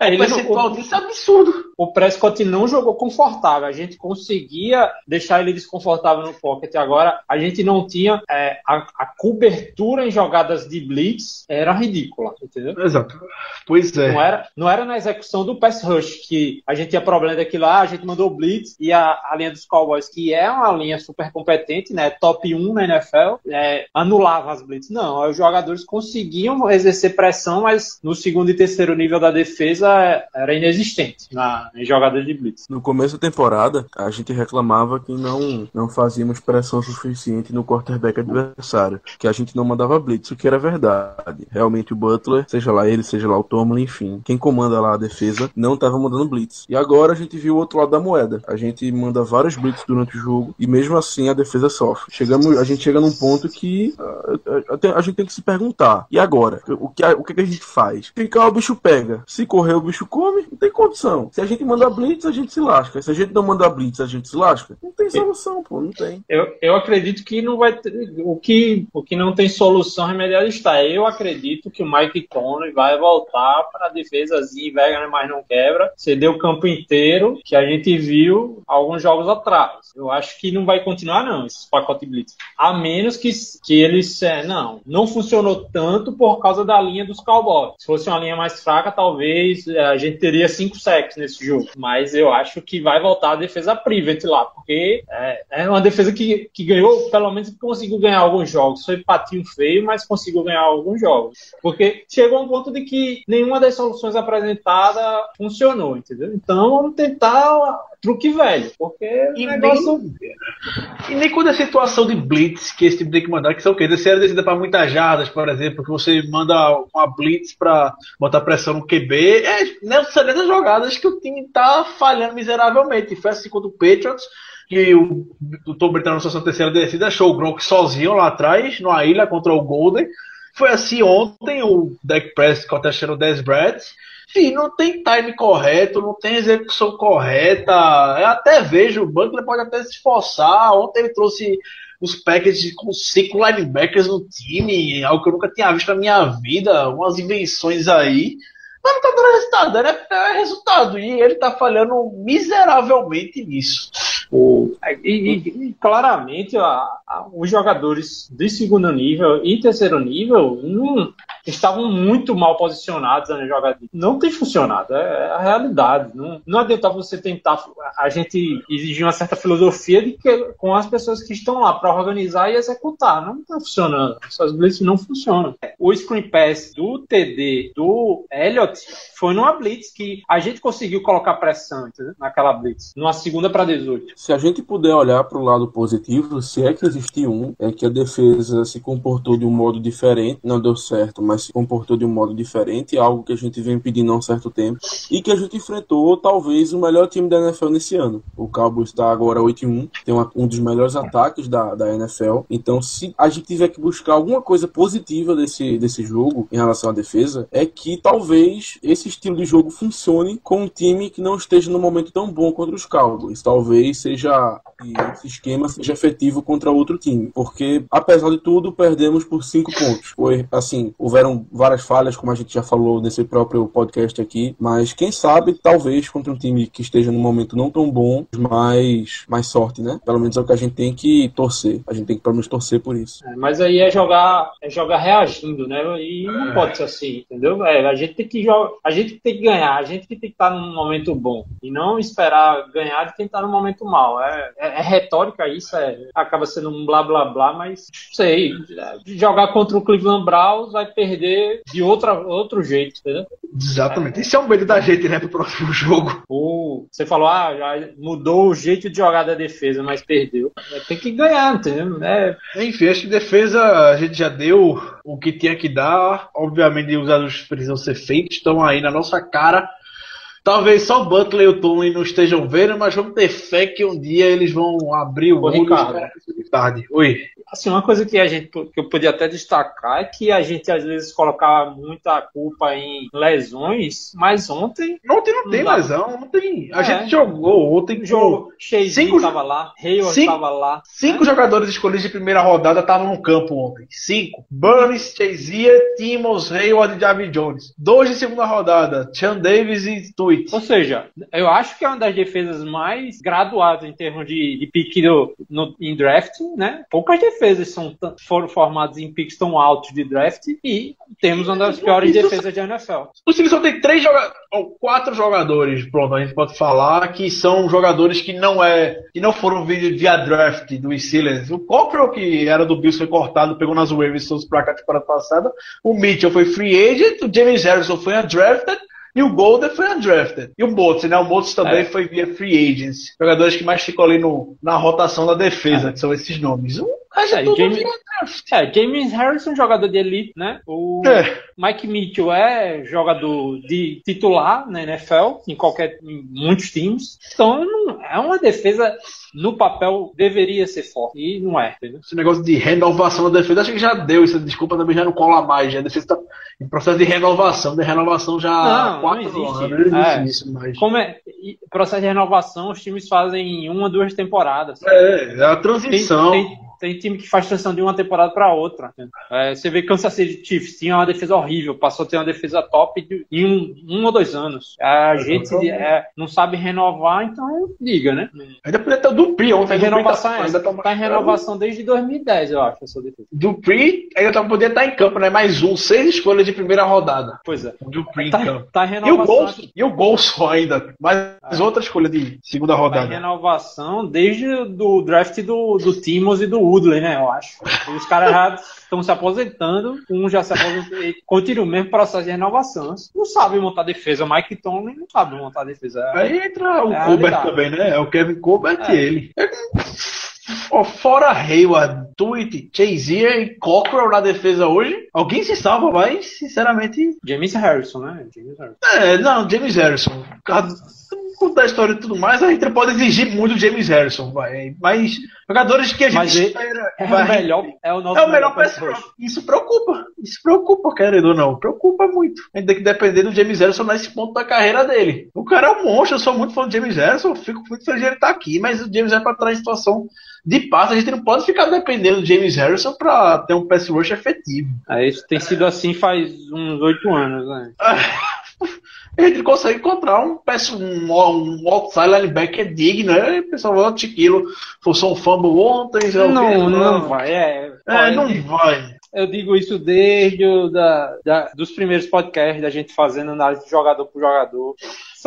É, o percentual disso é absurdo. O Prescott não jogou confortável. A gente conseguia deixar ele desconfortável no pocket. Agora, a gente não tinha é, a, a, cobertura em jogadas de blitz era ridícula, entendeu? Exato. Pois é. Não era, não era na execução do pass rush que a gente tinha problema daquilo lá, a gente mandou blitz e a, a linha dos Cowboys, que é uma linha super competente, né, top 1 na NFL, é, anulava as blitz. Não, os jogadores conseguiam exercer pressão, mas no segundo e terceiro nível da defesa era inexistente na, em jogadas de blitz. No começo da temporada, a gente reclamava que não, não fazíamos pressão suficiente no quarterback adversário, que a gente não mandava blitz, o que era verdade. Realmente o Butler, seja lá ele, seja lá o Tomlin, enfim, quem comanda lá a defesa, não estava mandando blitz. E agora a gente viu o outro lado da moeda. A gente manda vários blitz durante o jogo e mesmo assim a defesa sofre. Chegamos, a gente chega num ponto que a, a, a gente tem que se perguntar. E agora? O que, o que a gente faz? Ficar o bicho pega. Se correr o bicho come, não tem condição. Se a gente manda blitz, a gente se lasca. Se a gente não manda blitz, a gente se lasca. Não tem solução, pô, não tem. Eu, eu acredito que não vai ter. O que, o que não tem solução remediada está. Eu acredito que o Mike Conley vai voltar para a defesazinha, velha, mas não quebra. Cedeu o campo inteiro, que a gente viu alguns jogos atrás. Eu acho que não vai continuar, não, esses pacotes blitz. A menos que, que eles. É, não, não funcionou tanto por causa da linha dos Cowboys. Se fosse uma linha mais fraca, talvez é, a gente teria cinco sacks nesse jogo. Mas eu acho que vai voltar a defesa private lá, porque é, é uma defesa que, que ganhou, pelo menos conseguiu ganhar alguns jogos. Foi patinho feio, mas conseguiu ganhar alguns jogos. Porque chegou a um ponto de que nenhuma das soluções apresentadas funcionou, entendeu? Então vamos tentar truque velho, porque e negócio... Nem, e nem quando a situação de blitz, que esse tipo tem que mandar, que são o quê? Descer descida para muitas jardas, por exemplo, que você manda uma blitz para botar pressão no QB, é necessariamente as jogadas que o time tá falhando miseravelmente. Foi assim contra o Patriots, que o, o Tom Brady na sua terceira descida achou o Gronk sozinho lá atrás, numa ilha contra o Golden. Foi assim ontem, o Dak Prescott o Des Bradley Sim, não tem time correto, não tem execução correta. Eu até vejo, o Butler pode até se esforçar. Ontem ele trouxe os packages com cinco linebackers no time, algo que eu nunca tinha visto na minha vida, umas invenções aí. Mas não tá dando resultado, é, é resultado. E ele tá falhando miseravelmente nisso. E, e, e claramente os jogadores de segundo nível e terceiro nível não, estavam muito mal posicionados na jogada. Não tem funcionado, é, é a realidade. Não, não adianta você tentar. A gente exigir uma certa filosofia de que, com as pessoas que estão lá para organizar e executar. Não está funcionando. Essas blitz não funcionam. O screen pass do TD do Foi numa blitz que a gente conseguiu colocar pressão entendeu? naquela blitz, numa segunda para 18. Se a gente puder olhar para o lado positivo, se é que existe um, é que a defesa se comportou de um modo diferente, não deu certo, mas se comportou de um modo diferente, algo que a gente vem pedindo há um certo tempo, e que a gente enfrentou talvez o melhor time da NFL nesse ano. O Cowboys está agora 8-1, tem uma, um dos melhores ataques da, da NFL. Então, se a gente tiver que buscar alguma coisa positiva desse, desse jogo em relação à defesa, é que talvez esse estilo de jogo funcione com um time que não esteja no momento tão bom contra os Cowboys. Talvez seja esse esquema seja efetivo contra outro time, porque apesar de tudo perdemos por cinco pontos. Foi assim, houveram várias falhas, como a gente já falou nesse próprio podcast aqui, mas quem sabe talvez contra um time que esteja num momento não tão bom, mais mais sorte, né? Pelo menos é o que a gente tem que torcer. A gente tem que pelo menos torcer por isso. É, mas aí é jogar, é jogar reagindo, né? E não pode ser assim, entendeu? É, a gente tem que a gente tem que ganhar, a gente que tem que estar num momento bom e não esperar ganhar de quem está num momento mal. É, é, é retórica isso, é, acaba sendo um blá blá blá, mas sei, jogar contra o Cleveland Browns vai perder de outra, outro jeito, entendeu? Exatamente. Esse é um medo da gente, né, pro próximo jogo. Você falou, ah, já mudou o jeito de jogar da defesa, mas perdeu. É, tem que ganhar, entendeu? É, Enfim, acho que defesa a gente já deu o que tinha que dar. Obviamente, os ajustes precisam ser feitos, estão aí na nossa cara. Talvez só o Butler e o Tony não estejam vendo, mas vamos ter fé que um dia eles vão abrir o olho Ricardo. seja tarde. Oi. Assim, uma coisa que a gente que eu podia até destacar é que a gente às vezes colocava muita culpa em lesões, mas ontem Ontem não Não tem dá. lesão, não tem. A É. gente jogou ontem o com jogo Chase Cinco- estava lá, Hayward estava lá. Cinco jogadores escolhidos de primeira rodada estavam no campo ontem. Cinco. Burns, Chazier, Timmons, Hayward e Javi Jones. Dois de segunda rodada. Chan Davis e Ou seja, eu acho que é uma das defesas mais graduadas em termos de, de pique do- no- em draft, né? Poucas defesas são, foram formadas em piques tão altos de draft e temos uma das piores Isso- defesas da NFL. O só tem três joga ou quatro jogadores, pronto, a gente pode falar que são jogadores que não é que não foram via, via draft do Steelers. O Cockrell, que era do Bills, foi cortado, pegou nas waivers todos pra cá temporada passada. O Mitchell foi free agent, o James Harrison foi undrafted. E o Golden foi undrafted. E o Motes, né? O Motes também É. foi via free agents. Jogadores que mais ficam ali no, na rotação da defesa, que são esses nomes. O resto é É, tudo James- via draft. É, James Harrison, jogador de elite, né? O É. Mike Mitchell é jogador de titular na NFL, em qualquer, em muitos times. Então, não- é uma defesa no papel deveria ser forte e não é, entendeu? Esse negócio de renovação da defesa, acho que já deu. Isso, desculpa, também já não cola mais. Já. A defesa está em processo de renovação. De renovação já há Não, quatro não existe. anos. Não É. existe isso mais. Como é processo de renovação, os times fazem em uma, duas temporadas. É, é a transição. tem, tem time que faz transição de uma temporada para outra. né? É, você vê que Kansas City Chiefs tinha uma defesa horrível, passou a ter uma defesa top de- em um, um ou dois anos. A gente é, não sabe renovar, então liga, né? Ainda podia ter o Dupri ontem. Tem o Dupri renovação tá, é ainda tá Tá em renovação desde 2010, eu acho, essa defesa. Dupri ainda tá, podia estar em campo, né? Mais um, seis escolhas de primeira rodada. Pois é. O Dupri em Tá, campo. tá em E o. Golson, e o Golson ainda. Mais outra escolha de segunda Tá em rodada. renovação desde do draft do, do Timmons e do Woodley, né? Eu acho. E os caras já estão se aposentando, um já se aposentou e continua o mesmo processo de renovação. Não sabe montar defesa. Mike Tomlin não sabe montar defesa. Aí entra o É, Colbert também, né? É o Kevin Colbert É. e ele. Ó, Fora Hayward, Tweet, Chazier e Cockrell na defesa hoje, alguém se salva, mas sinceramente. James Harrison, né? James Harrison. É, não, James Harrison. Contar a história e tudo mais, a gente pode exigir muito do James Harrison, vai. Mas jogadores que a gente Mas ele- espera. É vai- o melhor, é o nosso É o melhor pass pass rush. rush. Isso preocupa. Isso preocupa, querendo ou não. Preocupa muito. A gente tem que depender do James Harrison nesse ponto da carreira dele. O cara é um monstro. Eu sou muito fã do James Harrison. Fico muito feliz de ele estar aqui. Mas o James Harrison para trás em situação de passe. A gente não pode ficar dependendo do James Harrison para ter um pass rush efetivo. É, isso tem sido assim faz uns oito anos, né? A gente consegue encontrar um um, um outside linebacker digno. Né? O pessoal vai, Tiquilo forçou um fumble ontem. sei lá o quê. Não, não vai. É, É, não digo- vai. Eu digo isso desde o da, da- dos primeiros podcasts da gente fazendo análise de jogador por jogador.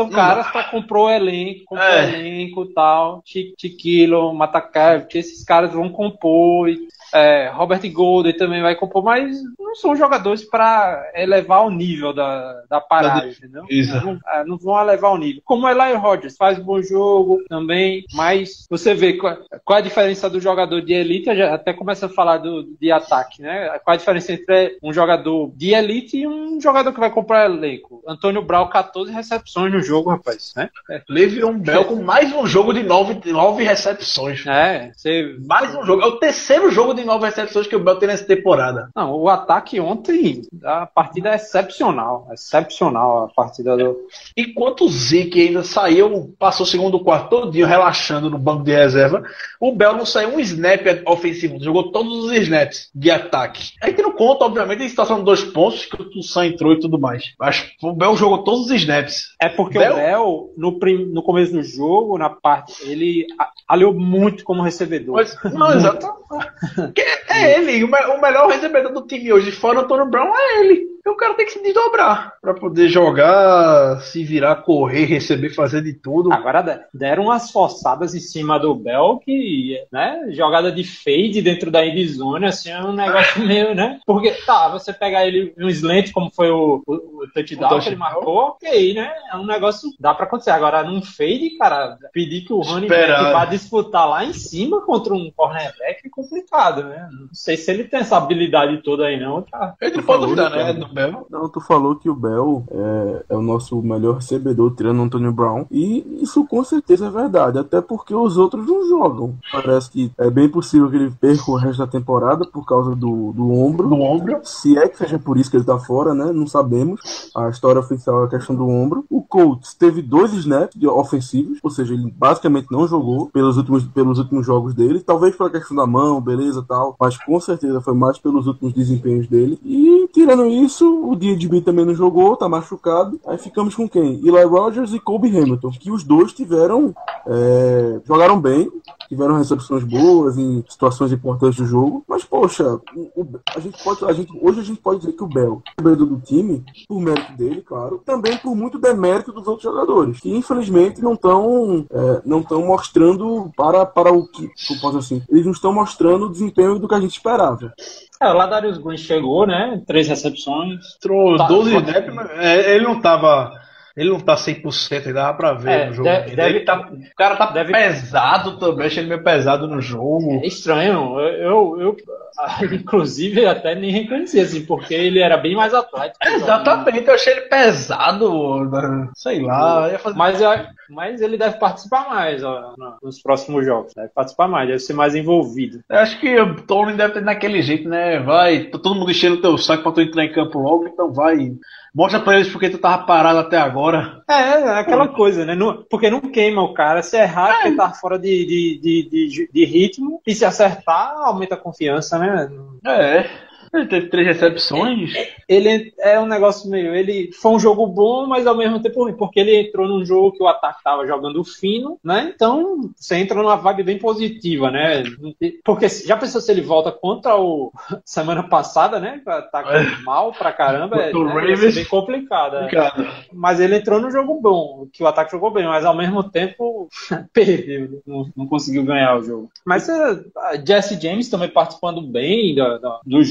São caras pra comprou o elenco, comprou É. o elenco e tal. Chi- Chiquilo, Matakev, esses caras vão compor. e, é, Robert Golden também vai compor, mas não são jogadores pra elevar o nível da, da parada, entendeu? Isso. Não, é, não vão elevar o nível. Como o Eli Rodgers faz um bom jogo também, mas você vê qual, qual é a diferença do jogador de elite, até começa a falar do, de ataque, né? Qual é a diferença entre um jogador de elite e um jogador que vai comprar elenco? Antônio Brau, 14 recepções no jogo, rapaz, né? Le'Veon Bell com mais um jogo de nove, nove recepções. É, você... Mais um jogo. É o terceiro jogo de nove recepções que o Bell tem nessa temporada. Não, o ataque ontem, a partida é excepcional, excepcional a partida do... Enquanto o Zeke ainda saiu, passou o segundo quarto todinho relaxando no banco de reserva, o Bell não saiu um snap ofensivo, jogou todos os snaps de ataque. Aí que não conta, obviamente, a situação de dois pontos, que o Toussaint entrou e tudo mais. Mas o Bell jogou todos os snaps. É porque Bell? o Bell, no, prim- no começo do jogo, na parte, ele aliou muito como recebedor. Mas, não, exato. Porque É ele, o melhor recebedor do time hoje, fora o Antônio Brown, é ele. E o cara tem que se desdobrar pra poder jogar, se virar, correr, receber, fazer de tudo. Agora de- deram umas forçadas em cima do Bell que, né, jogada de fade dentro da endzone, assim, é um negócio meio, né? Porque, tá, você pegar ele um slant, como foi o, o, o touchdown que ele marcou, ok, né? É um negócio, dá pra acontecer. Agora, num fade, cara, pedir que o back vá disputar lá em cima contra um cornerback é complicado, né? Não sei se ele tem essa habilidade toda aí, não, tá? Ele não pode falou, duvidar, né, Bell. Não, tu falou que o Bell é, é o nosso melhor recebedor, tirando o Antônio Brown. E isso com certeza é verdade, até porque os outros não jogam. Parece que é bem possível que ele perca o resto da temporada por causa do, do ombro. No ombro. Se é que seja por isso que ele tá fora, né? Não sabemos. A história oficial é a questão do ombro. O Colts teve dois snaps de ofensivos, ou seja, ele basicamente não jogou pelos últimos, pelos últimos jogos dele. Talvez pela questão da mão, beleza tal. Mas com certeza foi mais pelos últimos desempenhos dele. E tirando isso, o DJB também não jogou, tá machucado. Aí ficamos com quem? Eli Rogers e Kobe Hamilton, que os dois tiveram. é, jogaram bem, tiveram recepções boas em situações importantes do jogo. Mas, poxa, o- a gente pode, a gente, hoje a gente pode dizer que o Bell é do time, por mérito dele, claro, também por muito demérito dos outros jogadores, que infelizmente não estão não estão mostrando para, para o que, como posso assim, eles não estão mostrando o desempenho do que a gente esperava. É, o Ladarius Green chegou, né? Três recepções. Entrou Tá, 12 pode- snaps, mas é, ele não tava. Ele não tá 100%, ele dava pra ver É, no jogo. deve- deve- tá- o cara tá deve- pesado também, achei ele meio pesado no jogo. É estranho. Eu, eu, eu, ah, inclusive, até nem reconheci, assim, porque ele era bem mais atlético. Exatamente, eu achei ele pesado, né? sei lá. Fazer... Mas, mas ele deve participar mais ó, no- nos próximos jogos. Deve participar mais, deve ser mais envolvido. Eu acho que o Tony deve ter daquele jeito, né? Vai, todo mundo enchendo o teu saco pra tu entrar em campo logo, então vai. Mostra pra eles porque tu tava parado até agora. É, é aquela coisa, né? Não- porque não queima o cara. Se errar, porque tá fora de, de, de, de, de ritmo. E se acertar, aumenta a confiança, né? É. Ele teve três recepções. ele é um negócio meio. Ele foi um jogo bom, mas ao mesmo tempo ruim, porque ele entrou num jogo que o ataque tava jogando fino, né? Então você entra numa vibe bem positiva, né? Porque já pensou se ele volta contra o semana passada, né? Que o ataque mal pra caramba, é, né? Ravens. bem complicado. é. Mas ele entrou no jogo bom, que o ataque jogou bem, mas ao mesmo tempo perdeu, não, não conseguiu ganhar o jogo. Mas é, Jesse James também participando bem do, do, do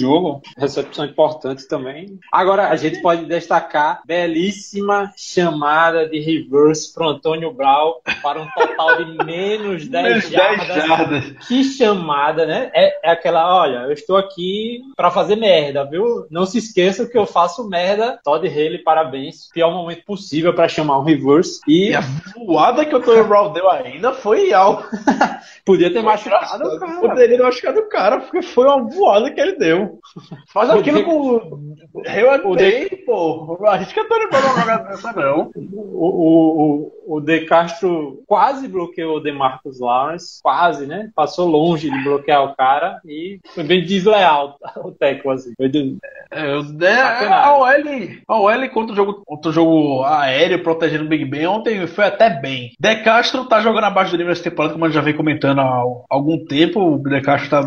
recepção importante também. Agora a gente pode destacar belíssima chamada de reverse pro Antônio Brown para um total de menos 10 Menos 10 jardas. Que chamada, né? É, é aquela, olha, eu estou aqui pra fazer merda, viu? Não se esqueça que eu faço merda. Todd Haley, parabéns. Pior momento possível pra chamar um reverse. E E a voada que o Tony Brown deu ainda foi algo. podia ter machucado o cara. Poderia ter machucado o cara, porque foi uma voada que ele deu. Faz aquilo com eu andei, pô. Arrisca o Tony Brown não jogar dessa, não. O, o, o, o De Castro quase bloqueou o DeMarcus Lawrence, quase, né? Passou longe de bloquear o cara e foi bem desleal o teco, assim. Foi de- É, eu- é, a OL, a OL contra o jogo, contra o jogo aéreo, protegendo o Big Ben, ontem foi até bem. De Castro tá jogando abaixo do nível dessa temporada, como a gente já vem comentando há algum tempo. O De Castro tá,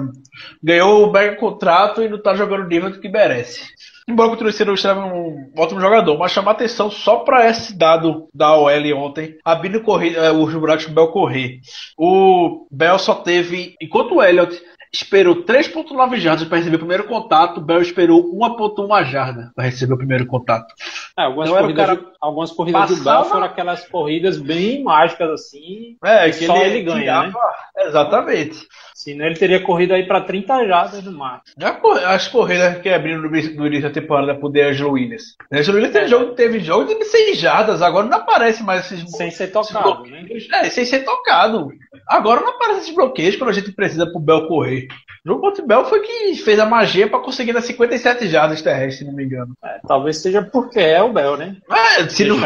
ganhou o mega contrato e não tá jogando o nível do que merece. embora continue sendo um ótimo jogador, mas chamar atenção só para esse dado da OL ontem, abrindo corrida, é, os buracos do Bel correr. O Bel só teve, enquanto o Elliott esperou 3.9 jardas para receber o primeiro contato, o Bell esperou 1.1 jarda para receber o primeiro contato. É, algumas Então corridas, cara do- algumas corridas do passava- Bell foram aquelas corridas bem mágicas assim. É, que só ele ganha, né? Exatamente. Senão ele teria corrido aí para 30 jardas no máximo. As corridas que abriram no início da temporada por D'Angelo Williams. D'Angelo Williams teve, jogo, teve jogo de 6 jardas, agora não aparece mais esses, Sem ser esses tocado, né? bloqueios. É, sem ser tocado. Agora não aparece esses bloqueios quando a gente precisa pro Bel correr. O jogo contra o Bel foi que fez a magia para conseguir dar 57 jardas terrestres, se não me engano. É, talvez seja porque é o Bell, né? É, se não,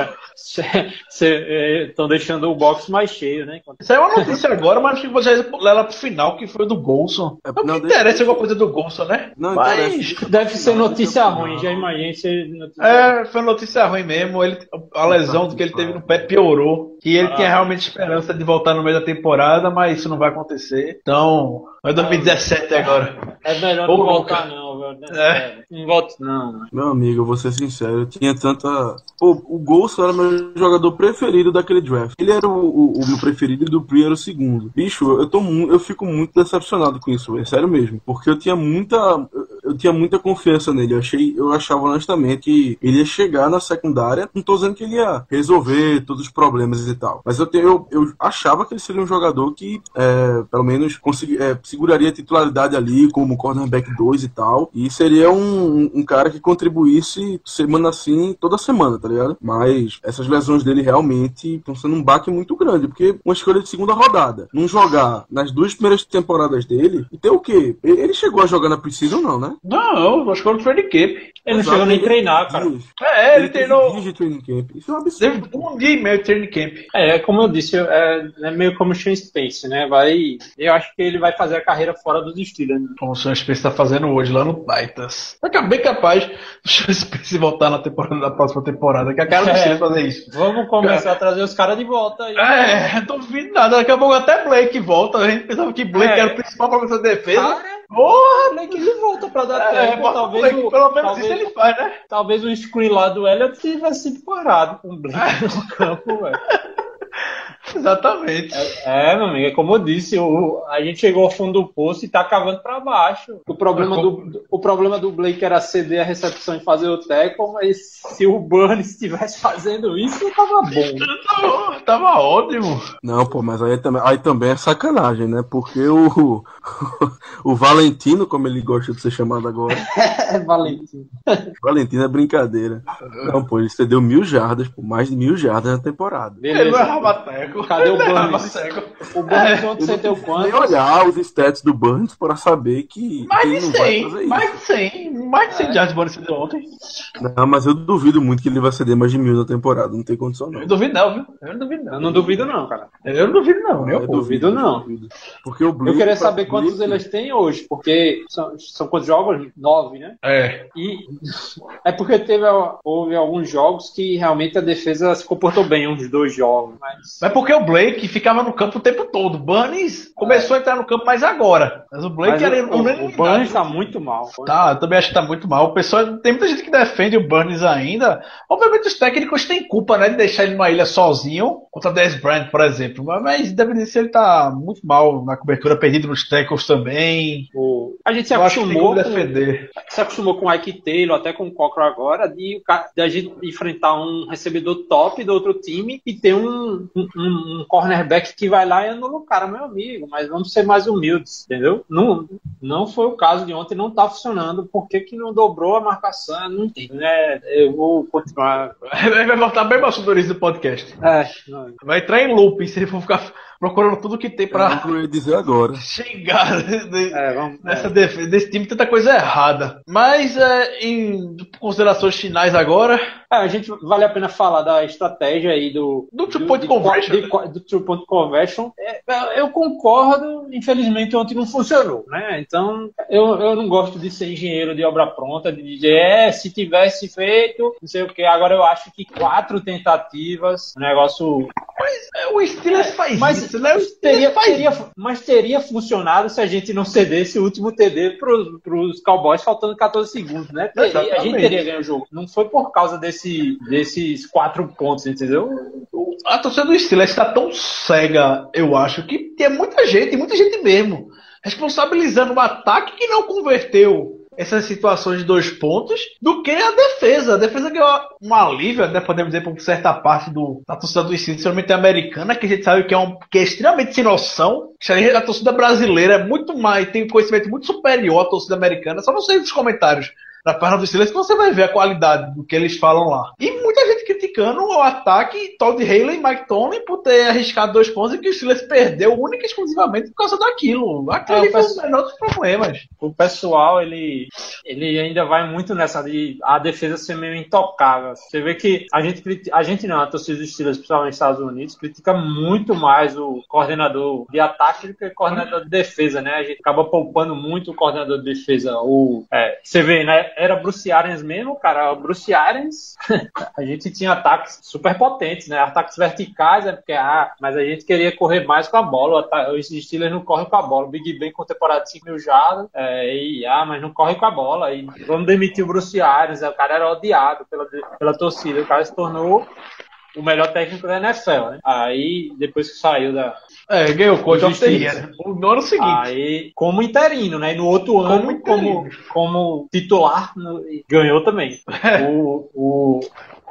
Estão deixando o box mais cheio, né? Isso aí é uma notícia agora, mas acho que você vai ela pro final, que foi o do Golson. É, Não, não, me deixa- interessa alguma coisa do Golson, né? Não mas, interessa. Deve ser Não, notícia não. ruim, já notícia É, foi notícia ruim mesmo. Ele, a lesão que ele teve no pé piorou. E ele Ah. tinha realmente esperança de voltar no meio da temporada, mas isso não vai acontecer. Então, é 2017 agora. É melhor Ô, não Luca. voltar, não, velho. né? É. Sério. Não volte, não. Meu amigo, eu vou ser sincero, eu tinha tanta. Pô, o Golson era meu jogador preferido daquele draft. Ele era o, o- o meu preferido e do Pri era o segundo. Bicho, eu, tô eu fico muito decepcionado com isso, é sério mesmo. Porque eu tinha muita. eu- Eu tinha muita confiança nele. Eu, achei, eu achava honestamente que ele ia chegar na secundária. Não tô dizendo que ele ia resolver todos os problemas e tal. Mas eu, eu, eu achava que ele seria um jogador que, é, pelo menos, consegui- é, seguraria a titularidade ali como cornerback 2 e tal. E seria um, um cara que contribuísse semana assim, toda semana, tá ligado? Mas essas lesões dele realmente estão sendo um baque muito grande. Porque uma escolha de segunda rodada, não jogar nas duas primeiras temporadas dele, e ter o quê? Ele chegou a jogar na Precision, não, né? Não, acho que foi no training camp. Ele não chegou nem a treinar, cara. Dias. É, ele teve treinou. dias de training camp. Isso é um absurdo. Teve um dia e meio de training camp. É, como eu disse, é, é meio como o Sean Spence, né? Vai, eu acho que ele vai fazer a carreira fora dos Steelers. né? Como o Sean Spence tá fazendo hoje lá no Titans. É bem capaz do Sean Spence voltar na temporada da próxima temporada. Que a cara do É. Steelers fazer isso. Vamos começar a trazer os caras de volta aí. É, não duvido nada. Daqui a pouco até Blake volta. A gente pensava que Blake É. era o principal pra essa defesa. Cara, Porra! Blake ele volta pra dar É, tempo. o talvez, o, pelo menos talvez, isso ele faz, né? talvez o screen lá do Elliot tivesse sido parado com o Blake no campo, velho. Exatamente. É, meu amigo, é como eu disse, o, a gente chegou ao fundo do poço e tá cavando pra baixo. O problema, do, o problema do Blake era ceder a recepção e fazer o tackle, mas se o Burns estivesse fazendo isso, tava bom. Tava, tava ótimo. Não, pô, mas aí também, aí também é sacanagem, né? Porque o, o Valentino, como ele gosta de ser chamado agora, É, Valentim. Valentino é brincadeira. Não, pô, ele cedeu mil jardas, pô, mais de mil jardas na temporada. Ele não Beleza. Errava teco. Cadê o não errava Burns? O Burns ontem você deu Nem quanto? olhar os stats do Burns para saber que, Mais de não vai 100. fazer isso. Mais de 100. Mais de 100 jardas de deu ontem. Não, mas eu duvido muito que ele vai ceder mais de mil na temporada. Não tem condição, não. Eu duvido não, viu? Eu não duvido Eu não. não duvido, não, cara. Eu não duvido não, meu Eu povo. duvido, não. duvido. Porque o Blake, Eu queria saber quantos Blake- eles têm hoje, porque são, são quantos jogos? Nove, né? É. E é porque teve, houve alguns jogos que realmente a defesa se comportou bem, uns dois jogos, mas. Mas porque o Blake ficava no campo o tempo todo. O Burns começou a entrar no campo mais agora. Mas o Blake mas era o, o, o. Burns tá muito mal. Tá, eu também acho que tá muito mal. O pessoal, tem muita gente que defende o Burns ainda. Obviamente os técnicos têm culpa, né, de deixar ele numa ilha sozinho, contra Dez Bryant, por exemplo. Mas, deve ser ele tá muito mal na cobertura, perdido nos tackles também. O- A gente se que acostumou, como com, defender. se acostumou com o Ike Taylor, até com o Cochran agora, de, de a gente enfrentar um recebedor top do outro time e ter um, um, um cornerback que vai lá e anula o cara, meu amigo. Mas vamos ser mais humildes, entendeu? Não, não foi o caso de ontem, não tá funcionando. Por que, que não dobrou a marcação? Não entendo, né? Eu vou continuar. Ele vai voltar bem mais isso do podcast. É, não. Vai entrar em loop se ele for ficar procurando tudo que tem Eu pra não ia dizer agora. xingar de- É, vamos. nessa defesa. Desse time tanta coisa errada. Mas é, em considerações finais agora, É, a gente vale a pena falar da estratégia aí do Do two point conversion, de- né? do two point conversion. É, eu concordo, infelizmente ontem não funcionou, né? Então eu, eu não gosto de ser engenheiro de obra pronta, de dizer é, se tivesse feito, não sei o que. Agora eu acho que quatro tentativas, o negócio O Steelers faz Mas isso, né? Teria, teria, mas teria funcionado se a gente não cedesse o último TD pros, pros Cowboys faltando 14 segundos, né? Teria- a gente teria ganho o jogo. Não foi por causa desse, desses quatro pontos, entendeu? a torcida do Steelers está tão cega, eu acho, que tem muita gente, muita gente mesmo, responsabilizando o ataque que não converteu essas situações de dois pontos do que a defesa. A defesa ganhou um alívio, né, podemos dizer, por certa parte do, da torcida do Steelers, principalmente americana, que a gente sabe que é, um, que é extremamente sem noção. que A torcida brasileira é muito mais, tem um conhecimento muito superior à torcida americana. Só você ir nos comentários da página do Steelers que você vai ver a qualidade do que eles falam lá. E muita gente criticando o ataque Todd Haley e Mike Tomlin por ter arriscado dois pontos e que o Steelers perdeu única e exclusivamente por causa daquilo. Aquilo É, ali o foi menor dos problemas. O pessoal, ele, ele ainda vai muito nessa de a defesa ser meio intocável. Você vê que a gente, a gente não, a torcida dos Steelers, principalmente nos Estados Unidos, critica muito mais o coordenador de ataque do que o coordenador de defesa, né? A gente acaba poupando muito o coordenador de defesa. O, é, você vê, né? Era Bruce Arians mesmo, cara. Bruce Arians, a gente tinha ataques super potentes, né? Ataques verticais, é porque, ah, mas a gente queria correr mais com a bola. Ata- Os Steelers não correm com a bola. O Big Ben com temporada de 5 mil jardas, é, e, ah, mas não corre com a bola. E vamos demitir o Bruce Arians. é, O cara era odiado pela, pela torcida. O cara se tornou o melhor técnico da NFL, né? Aí, depois que saiu da. É, ganhou o coach of the year. No ano seguinte. Aí, como interino, né? E no outro Como ano, interino. como, como titular, no- ganhou também. o, o,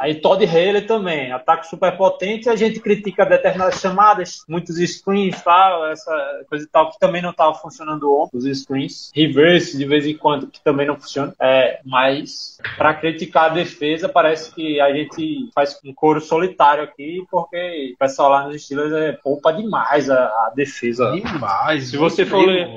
aí Todd Haley também, ataque super potente, a gente critica determinadas chamadas, muitos screens, tal, essa coisa e tal, que também não estava funcionando ontem, os screens, reverse de vez em quando, que também não funciona. É, mas para criticar a defesa, parece que a gente faz um coro solitário aqui, porque o pessoal lá nos Steelers é, poupa demais a, a defesa. Demais. Se você for ler,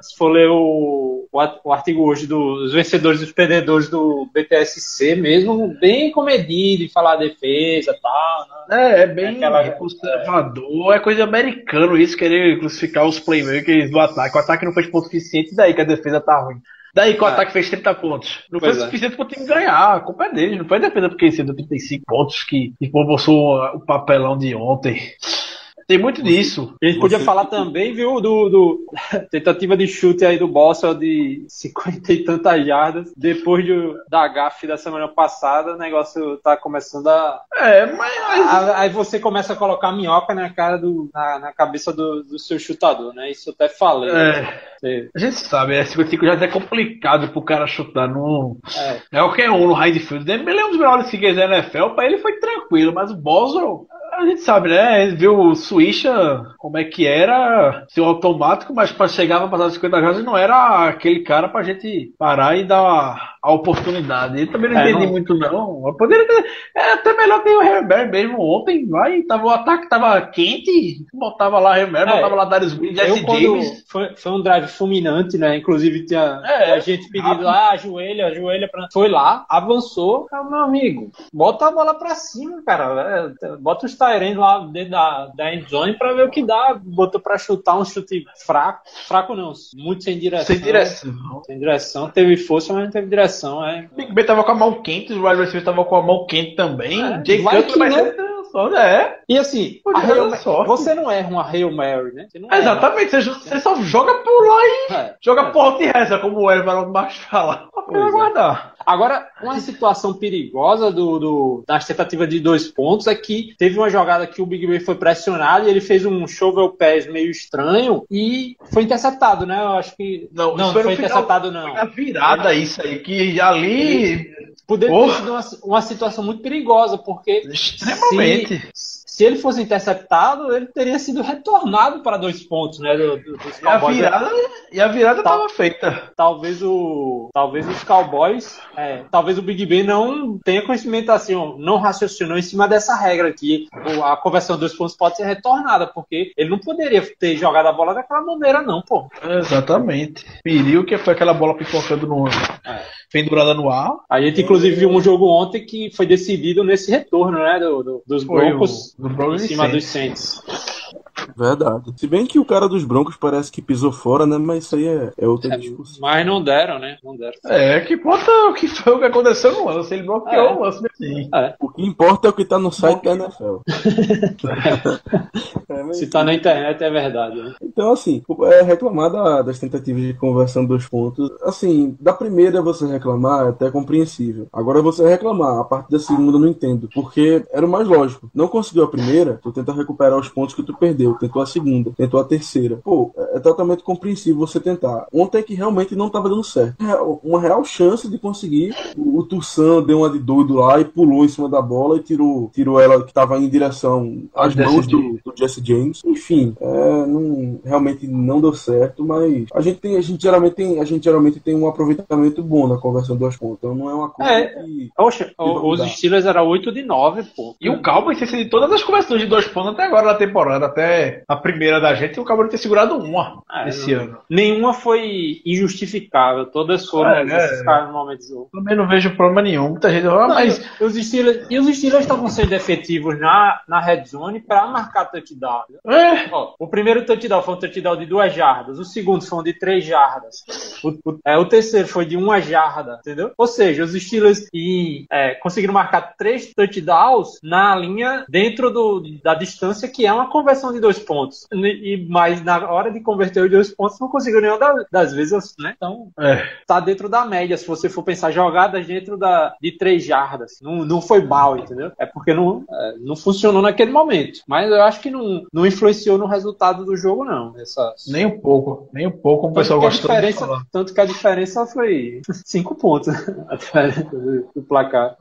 se for ler o, o ar- o artigo hoje dos vencedores e os perdedores do BTSC, mesmo bem comedido em falar defesa e tal, né? É, é bem Aquela- conservador, é coisa americano isso, querer crucificar os playmakers do ataque. O ataque não fez ponto suficiente, daí que a defesa tá ruim. Daí que o É. ataque fez 30 pontos. Não Pois foi é. suficiente pro time ganhar. A culpa é deles. Não foi defesa porque cedeu 35 pontos que, que proporcionou o papelão de ontem. Tem muito disso. A gente podia Você- falar também, viu, do, do tentativa de chute aí do Bossa de 50 e tantas jardas. Depois do, da gafe da semana passada, o negócio tá começando a, É, mas. a- Aí você começa a colocar minhoca na cara do, na, na cabeça do, do seu chutador, né? Isso eu até falei. É, Você- a gente sabe, é 55 já é complicado pro cara chutar no. é. É qualquer um no high field. Ele é um dos melhores figueiros da NFL, pra ele foi tranquilo, mas o Boswell, a gente sabe, né? Ele viu o Swisha, como é que era, seu automático, mas pra chegar pra passar 50 jardas não era aquele cara pra gente parar e dar a oportunidade. Ele também não É, entendi não- muito, não. Poderia ter, é até melhor ter o Herbert mesmo ontem, vai, tava, o ataque tava quente, botava lá Herbert, É, botava lá Darius Williams, Jesse Eu, James. foi, foi um drive fulminante, né? Inclusive tinha É, a gente pedindo, ah, ajoelha, ajoelha. Pra... Foi lá, avançou. Ah, meu amigo, bota a bola pra cima, cara. É, bota os Tyrene lá dentro da, da endzone pra ver o que dá. Botou pra chutar um chute fraco. Fraco não, muito sem direção. Sem direção. Sem direção. Teve força, mas não teve direção. É, Big Ben tava com a mão quente, os wide receivers tava com a mão quente também. É, vai Cutler vai não. ser só, é. E assim, a Hail sorte. você não erra uma Hail Mary, né? Você não erra. Exatamente, você, você só joga por lá e É. joga porta e reza, como o Everaldo Marques fala. Pra é. Agora, uma situação perigosa do, do- das tentativas de dois pontos é que teve uma jogada que o Big Ben foi pressionado e ele fez um shovel pass meio estranho e foi interceptado, né? Eu acho que. Não, Não, foi foi no final- interceptado, não. Foi virada isso aí, que ali. Poderia ter sido uma, uma situação muito perigosa, porque Extremamente. Se, se ele fosse interceptado, ele teria sido retornado para dois pontos, né? do- do- dos E a Cowboys. virada, e a virada Tá. tava feita. talvez o talvez os Cowboys é, talvez o Big Ben não tenha conhecimento assim ó, não raciocinou em cima dessa regra aqui o- a conversão dos pontos pode ser retornada porque ele não poderia ter jogado a bola daquela maneira não pô Exatamente. Perigo que foi aquela bola pipocando no. É. Pendurada no ar. a gente inclusive viu um jogo ontem que foi decidido nesse retorno né do, do- dos Broncos do em e cima Saints. dos Saints Verdade. Se bem que o cara dos Broncos parece que pisou fora, né? Mas isso aí é, é outra discussão. Mas não deram, né? Não deram. É, que importa o que foi o que aconteceu no lance. Ele bloqueou É. o lance assim. O que importa é o que tá no site da NFL. É, Se tá na internet é verdade. Né? Então, assim, é reclamar da- das tentativas de conversão dos pontos. Assim, da primeira você reclamar é até compreensível. Agora você reclamar, a parte da segunda eu não entendo. Porque era o mais lógico. Não conseguiu a primeira, tu tenta recuperar os pontos que tu perdeu. Tentou a segunda, tentou a terceira. Pô, é é totalmente compreensível você tentar. Ontem é que realmente não tava dando certo. É Uma real chance de conseguir. O, o Tussan deu uma de doido lá e pulou em cima da bola e tirou, tirou ela que tava em direção às Jesse mãos do, do Jesse James. Enfim, é, não, realmente não deu certo, mas a gente tem, a gente geralmente tem, a gente geralmente tem um aproveitamento bom na conversão dos pontos. Então não é uma coisa É. que os. Steelers era 8 de 9, pô. E o Cowboys tem sido todas as conversões de dois pontos até agora na temporada, até a primeira da gente, o Cowboys ter segurado uma É, esse não- ano. Nenhuma foi injustificável. Todas foram É, né? justificáveis no momento do jogo. Também não vejo problema nenhum. Muita gente fala, ah, mas Os Steelers, e os Steelers estavam sendo efetivos na, na red zone para marcar touchdown. é, Ó, o primeiro touchdown foi um touchdown de duas jardas, o segundo foi um de três jardas, o, o- é, o terceiro foi de uma jarda, entendeu? Ou seja, os Steelers e, é, conseguiram marcar três touchdowns na linha dentro do, da distância que é uma conversão de dois pontos. E, mas na hora de converter os dois pontos não conseguiu nenhuma da- das vezes, né? Então é. tá dentro da média, se você for pensar jogadas dentro da, de três jardas. Não, não foi mal, entendeu? É porque não, é, não funcionou naquele momento. Mas eu acho que não, não influenciou no resultado do jogo, não. Essas... Nem um pouco, nem um pouco, o pessoal gostou tanto que a diferença foi cinco pontos a diferença do, do placar.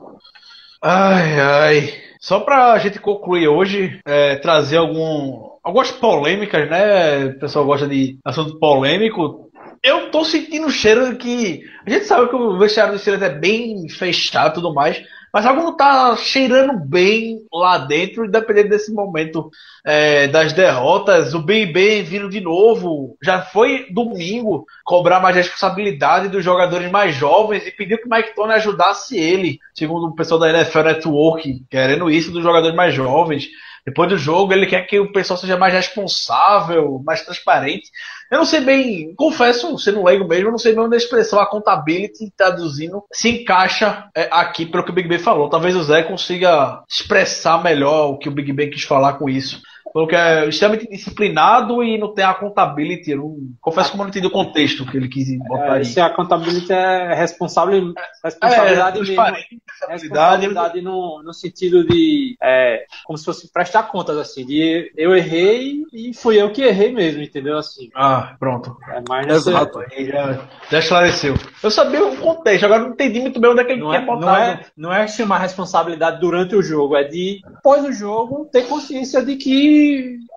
Ai, ai. Só pra gente concluir hoje, é, trazer algum, algumas polêmicas, né? O pessoal gosta de assunto polêmico. Eu tô sentindo o cheiro de que. A gente sabe que o vestiário do Steelers é bem fechado e tudo mais. Mas algo não tá cheirando bem lá dentro, independente desse momento é, das derrotas. O Ben vindo de novo. Já foi domingo cobrar mais responsabilidade dos jogadores mais jovens e pediu que Mike Tony ajudasse ele, segundo o pessoal da NFL Network, querendo isso dos jogadores mais jovens. Depois do jogo, ele quer que o pessoal seja mais responsável, mais transparente. Eu não sei bem, confesso, sendo leigo mesmo, eu não sei bem onde a expressão accountability traduzindo se encaixa é, aqui pelo que o Big Ben falou. Talvez o Zé consiga expressar melhor o que o Big Ben quis falar com isso. Porque é extremamente disciplinado e não tem accountability. Eu não, confesso que eu não entendi o contexto que ele quis botar É, aí. se a contabilidade é responsável, responsabilidade É, mesmo. transparente, responsabilidade. No, no sentido de é, como se fosse prestar contas assim, de eu errei e fui eu que errei mesmo, entendeu? Assim, Ah, pronto. é mais Exato. Aí já, já esclareceu. Eu sabia o contexto, agora não entendi muito bem onde é que ele não é, quer botar. não, é, não é chamar responsabilidade durante o jogo, é de, após o jogo, ter consciência de que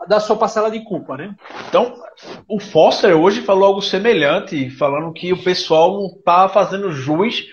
da sua parcela de culpa, né? Então, o Foster hoje falou algo semelhante, falando que o pessoal não tá fazendo jus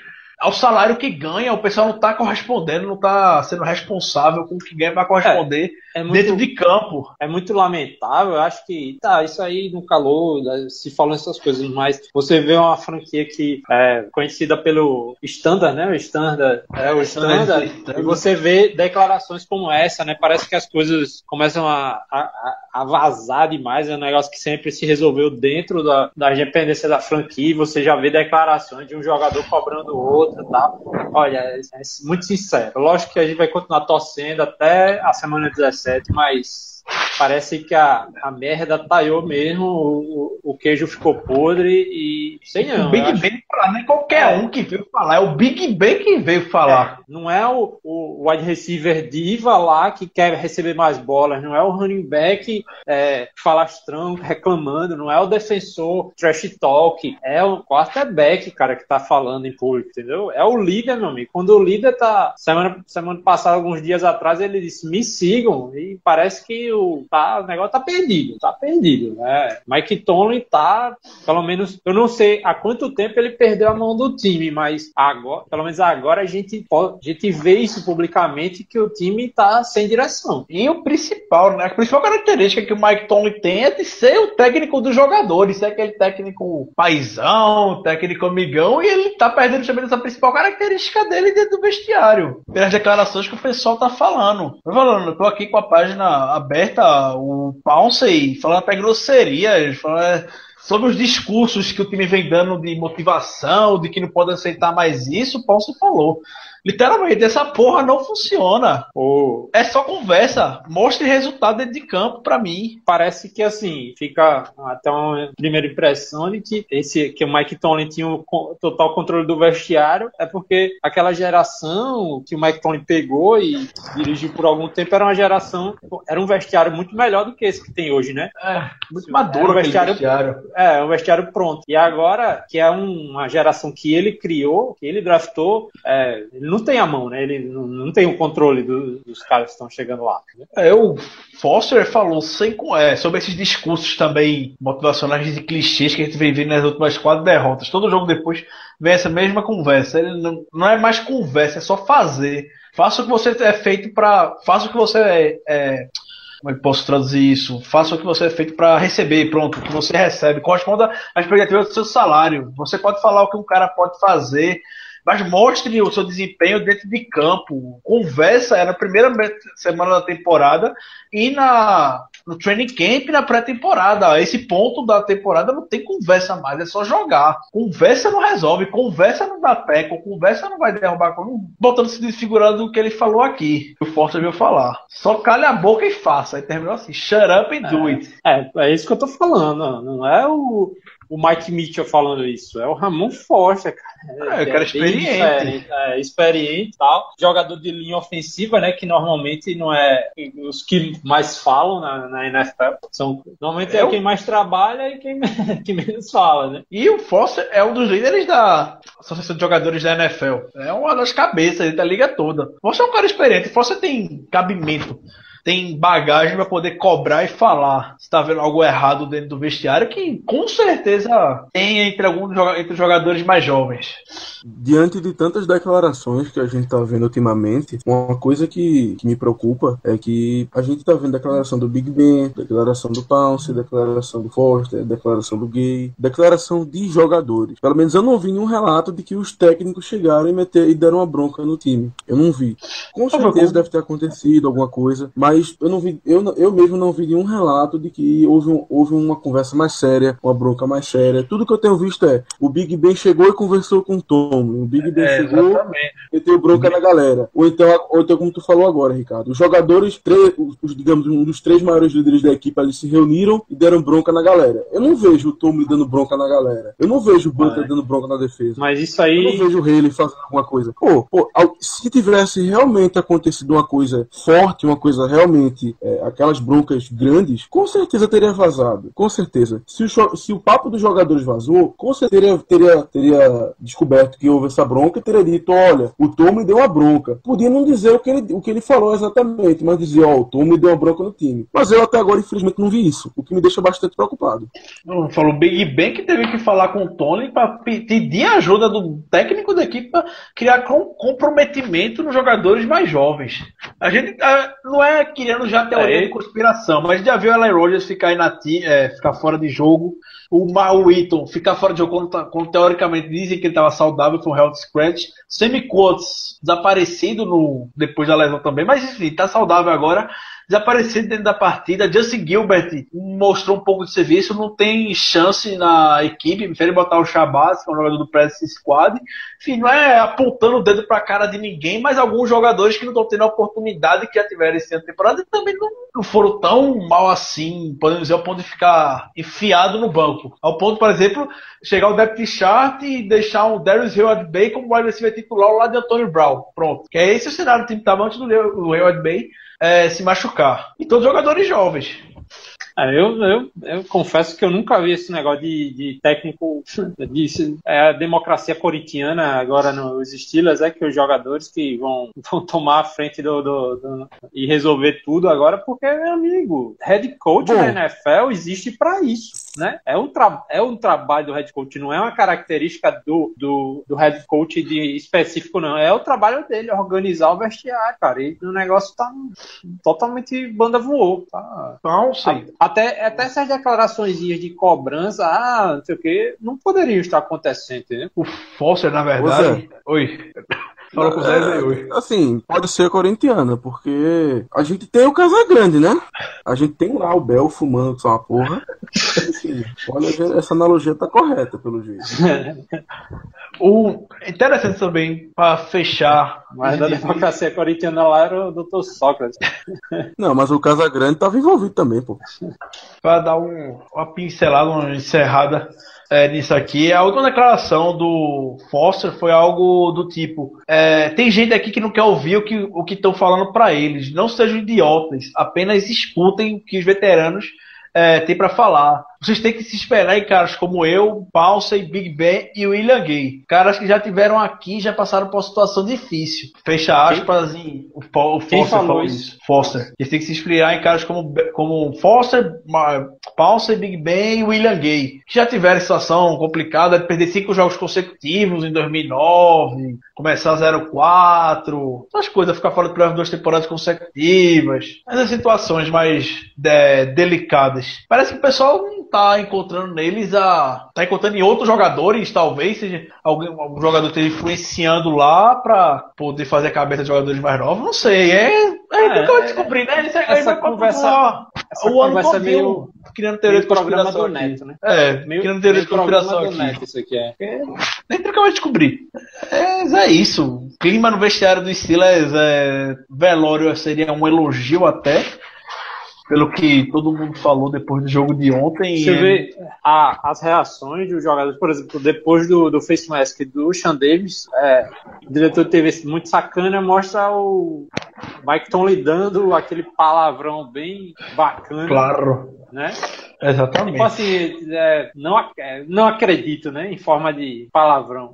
ao salário que ganha, o pessoal não tá correspondendo, não tá sendo responsável com o que ganha para corresponder É muito, dentro de campo. é muito lamentável. Eu acho que tá, isso aí no calor, né, se falam essas coisas, mas você vê uma franquia que é conhecida pelo Standard, né? O Standard é o Standard. Standard. E você vê declarações como essa, né? Parece que as coisas começam a, a, a vazar demais. É um negócio que sempre se resolveu dentro da, da independência da franquia. Você já vê declarações de um jogador cobrando o outro tal. Olha, é, é muito sincero. Lógico que a gente vai continuar torcendo até a semana 17, mas parece que a, a merda taiou mesmo, o, o, queijo ficou podre e sei não. o Big acho- Ben falar, é qualquer É. um que veio falar, é o Big Ben que veio falar. É, não é o, o wide receiver diva lá que quer receber mais bolas, não é o running back é, falastrão reclamando, não é o defensor trash talk, é o quarterback, cara, que tá falando em público, entendeu? É o líder, meu amigo. Quando o líder tá. Semana, semana passada, alguns dias atrás, ele disse: me sigam, e parece que o, tá, o negócio tá perdido, tá perdido. Né? Mike Tomlin tá, pelo menos, eu não sei há quanto tempo ele perdeu a mão do time, mas agora, pelo menos agora a gente, pode, a gente vê isso publicamente que o time tá sem direção. E o principal, né? A principal característica que o Mike Tomlin tem é de ser o técnico dos jogadores, ser aquele técnico paizão, técnico amigão, e ele tá perdendo também essa principal característica dele dentro do vestiário. Pelas declarações que o pessoal tá falando. Tô falando, eu tô aqui com a página aberta escuta o Pouncey falando até grosserias, falando sobre os discursos que o time vem dando de motivação, de que não pode aceitar mais isso, o Pouncey falou. Literalmente, essa porra não funciona. O... É só conversa. Mostre resultado dentro de campo pra mim. Parece que assim, fica até uma primeira impressão de que esse que o Mike Tomlin tinha o total controle do vestiário, é porque aquela geração que o Mike Tomlin pegou e dirigiu por algum tempo era uma geração, era um vestiário muito melhor do que esse que tem hoje, né? É, muito maduro um vestiário- vestiário. É, um vestiário pronto. E agora, que é um- uma geração que ele criou, que ele draftou, é, ele não tem a mão, né? Ele não, não tem o controle do- dos caras que estão chegando lá. né? É, o Foster falou sem, é, sobre esses discursos também motivacionais e clichês que a gente vem vendo nas últimas quatro derrotas. Todo jogo depois vem essa mesma conversa. Ele não, não é mais conversa, é só fazer. Faça o que você é feito para. Faça o que você é. é como é que posso traduzir isso? Faça o que você é feito para receber, pronto, o que você recebe. Corresponda às expectativas do seu salário. Você pode falar o que um cara pode fazer, mas mostre o seu desempenho dentro de campo. Conversa, é na primeira me- semana da temporada e na, no training camp na pré-temporada. Esse ponto da temporada não tem conversa mais, é só jogar. Conversa não resolve, conversa não dá pé, com conversa não vai derrubar. não- Botando se desfigurando o que ele falou aqui, o Forte veio falar. Só calha a boca e faça. Aí terminou assim: shut up and do it. É, é isso que eu tô falando. Não é o, o Mike Mitchell falando isso, é o Ramon Forster, cara. É, o cara bem experiente. diferente, É, experiente tal. Jogador de linha ofensiva, né? Que normalmente não é os que mais falam na, na NFL. São, normalmente é, É o- quem mais trabalha e quem, que menos fala, né? E o Foster é um dos líderes da Associação de Jogadores da NFL. É uma das cabeças da liga toda. O Foster é um cara experiente. O Foster tem cabimento, tem bagagem para poder cobrar e falar se tá vendo algo errado dentro do vestiário, que com certeza tem entre alguns entre os jogadores mais jovens. Diante de tantas declarações que a gente tá vendo ultimamente, uma coisa que, que me preocupa é que a gente tá vendo declaração do Big Ben, declaração do Pounce, declaração do Foster, declaração do Gay, declaração de jogadores. Pelo menos eu não vi nenhum relato de que os técnicos chegaram e, meter, e deram uma bronca no time. Eu não vi. Com certeza deve ter acontecido alguma coisa, mas eu não vi, eu, eu mesmo não vi nenhum relato de que houve, um- houve uma conversa mais séria, uma bronca mais séria. Tudo que eu tenho visto é o Big Ben chegou e conversou com o Tom. O Big Ben É, chegou exatamente. meteu bronca na galera. Ou então, ou então, como tu falou agora, Ricardo, os jogadores, três, os, os, digamos, um dos três maiores líderes da equipe ali se reuniram e deram bronca na galera. Eu não vejo o Tommy dando bronca na galera. Eu não vejo o Butler Vai. dando bronca na defesa. Mas isso Eu aí. não vejo o Haley fazendo alguma coisa. Pô, pô, se tivesse realmente acontecido uma coisa forte, uma coisa realmente, é, aquelas broncas grandes, com certeza teria vazado. Com certeza. Se o, se o papo dos jogadores vazou, com certeza teria, teria descoberto que houve essa bronca e teria dito: olha, o Tom me deu uma bronca. Podia não dizer o que ele, o que ele falou exatamente, mas dizer: ó, o Tom me deu uma bronca no time. Mas eu até agora, infelizmente, não vi isso, o que me deixa bastante preocupado. Falou Big Ben que teve que falar com o Tony para pedir ajuda do técnico da equipe para criar com- comprometimento nos jogadores mais jovens. A gente ah, não é querendo já teoria É. de conspiração, mas já viu o Ellen Rodgers ficar, inati é, ficar fora de jogo, o Mal Eaton ficar fora de jogo quando, tá- quando teoricamente dizem que ele estava saudável, foi um health scratch. Sammy Coates desaparecido no, depois da lesão também, mas enfim, está saudável agora desaparecido dentro da partida. Justin Gilbert mostrou um pouco de serviço, não tem chance na equipe, prefere botar o Shabazz, que é um jogador do press squad. Enfim, não é apontando o dedo para a cara de ninguém, mas alguns jogadores que não estão tendo a oportunidade que já tiveram esse ano de temporada também não, foram tão mal assim, podemos dizer, ao ponto de ficar enfiado no banco. Ao ponto, por exemplo, chegar o depth chart e deixar um Darius Hayward Bay como wide receiver titular lado de Antonio Brown. Pronto. Que é esse o cenário do time que estava antes do Hayward Bay é, se machucar. E todos jogadores jovens. É, eu, eu, eu confesso que eu nunca vi esse negócio de, de técnico. De, é a democracia corintiana agora nos Steelers, é que os jogadores que vão, vão tomar a frente do, do- do- e resolver tudo agora, porque, meu amigo, head coach Bom. da NFL existe para isso, né? É um, tra é um trabalho do head coach, não é uma característica do, do, do head coach de específico, não. É o trabalho dele, organizar o vestiário, cara. E o negócio tá totalmente banda voou. Tá, Então, sim. até, até essas declarações de cobrança, ah, não sei o que, não poderiam estar acontecendo, entendeu? O Foster, na verdade. Oi. Falou com o Zé Zé, oi. Assim, pode ser corintiana, porque a gente tem o Casagrande, né? A gente tem lá o Bel fumando só uma porra. Enfim, olha, essa analogia tá correta, pelo jeito. O interessante também, para fechar. Mas da democracia corintiana lá era o Dr. Sócrates. Não, mas o Casagrande tava envolvido também, pô. Para dar um, uma pincelada, uma encerrada é, nisso aqui, a última declaração do Foster foi algo do tipo: é, tem gente aqui que não quer ouvir o que o estão falando para eles. Não sejam idiotas, apenas escutem o que os veteranos é, têm para falar. Vocês têm que se esperar em caras como eu, Paulsey, Big Ben e William Gay. Caras que já tiveram aqui já passaram por uma situação difícil. Fecha aspas em o, o Foster falou isso. Foster. Eles têm que se inspirar em caras como, como Foster, Paulsey, Big Ben e William Gay. Que já tiveram situação complicada de perder cinco jogos consecutivos em 2009, começar 0-4, essas coisas, ficar fora de playoff duas temporadas consecutivas. Essas situações mais de, delicadas. Parece que o pessoal não tá encontrando neles a. tá encontrando em outros jogadores, talvez, seja algum, algum jogador esteja influenciando lá pra poder fazer a cabeça de jogadores mais novos. Não sei. É. É, é que eu descobri, né? Isso essa vai conversa, essa o ano conversa todinho meio, criando teoria de conspiração. aqui. Neto, né? É, Meio, criando teoria de conspiração aqui. Neto, isso aqui é. É, nem como eu descobrir. É, é isso. Clima no vestiário do Steelers é velório seria um elogio até. Pelo que todo mundo falou depois do jogo de ontem. Você É, vê a- as reações dos jogadores, por exemplo, depois do, do face mask do Sean Davis, é, o diretor de TV muito sacana mostra o Mike Tomlin dando aquele palavrão bem bacana, Claro. né? Exatamente. Tipo assim, é, não, é, não acredito, né? Em forma de palavrão.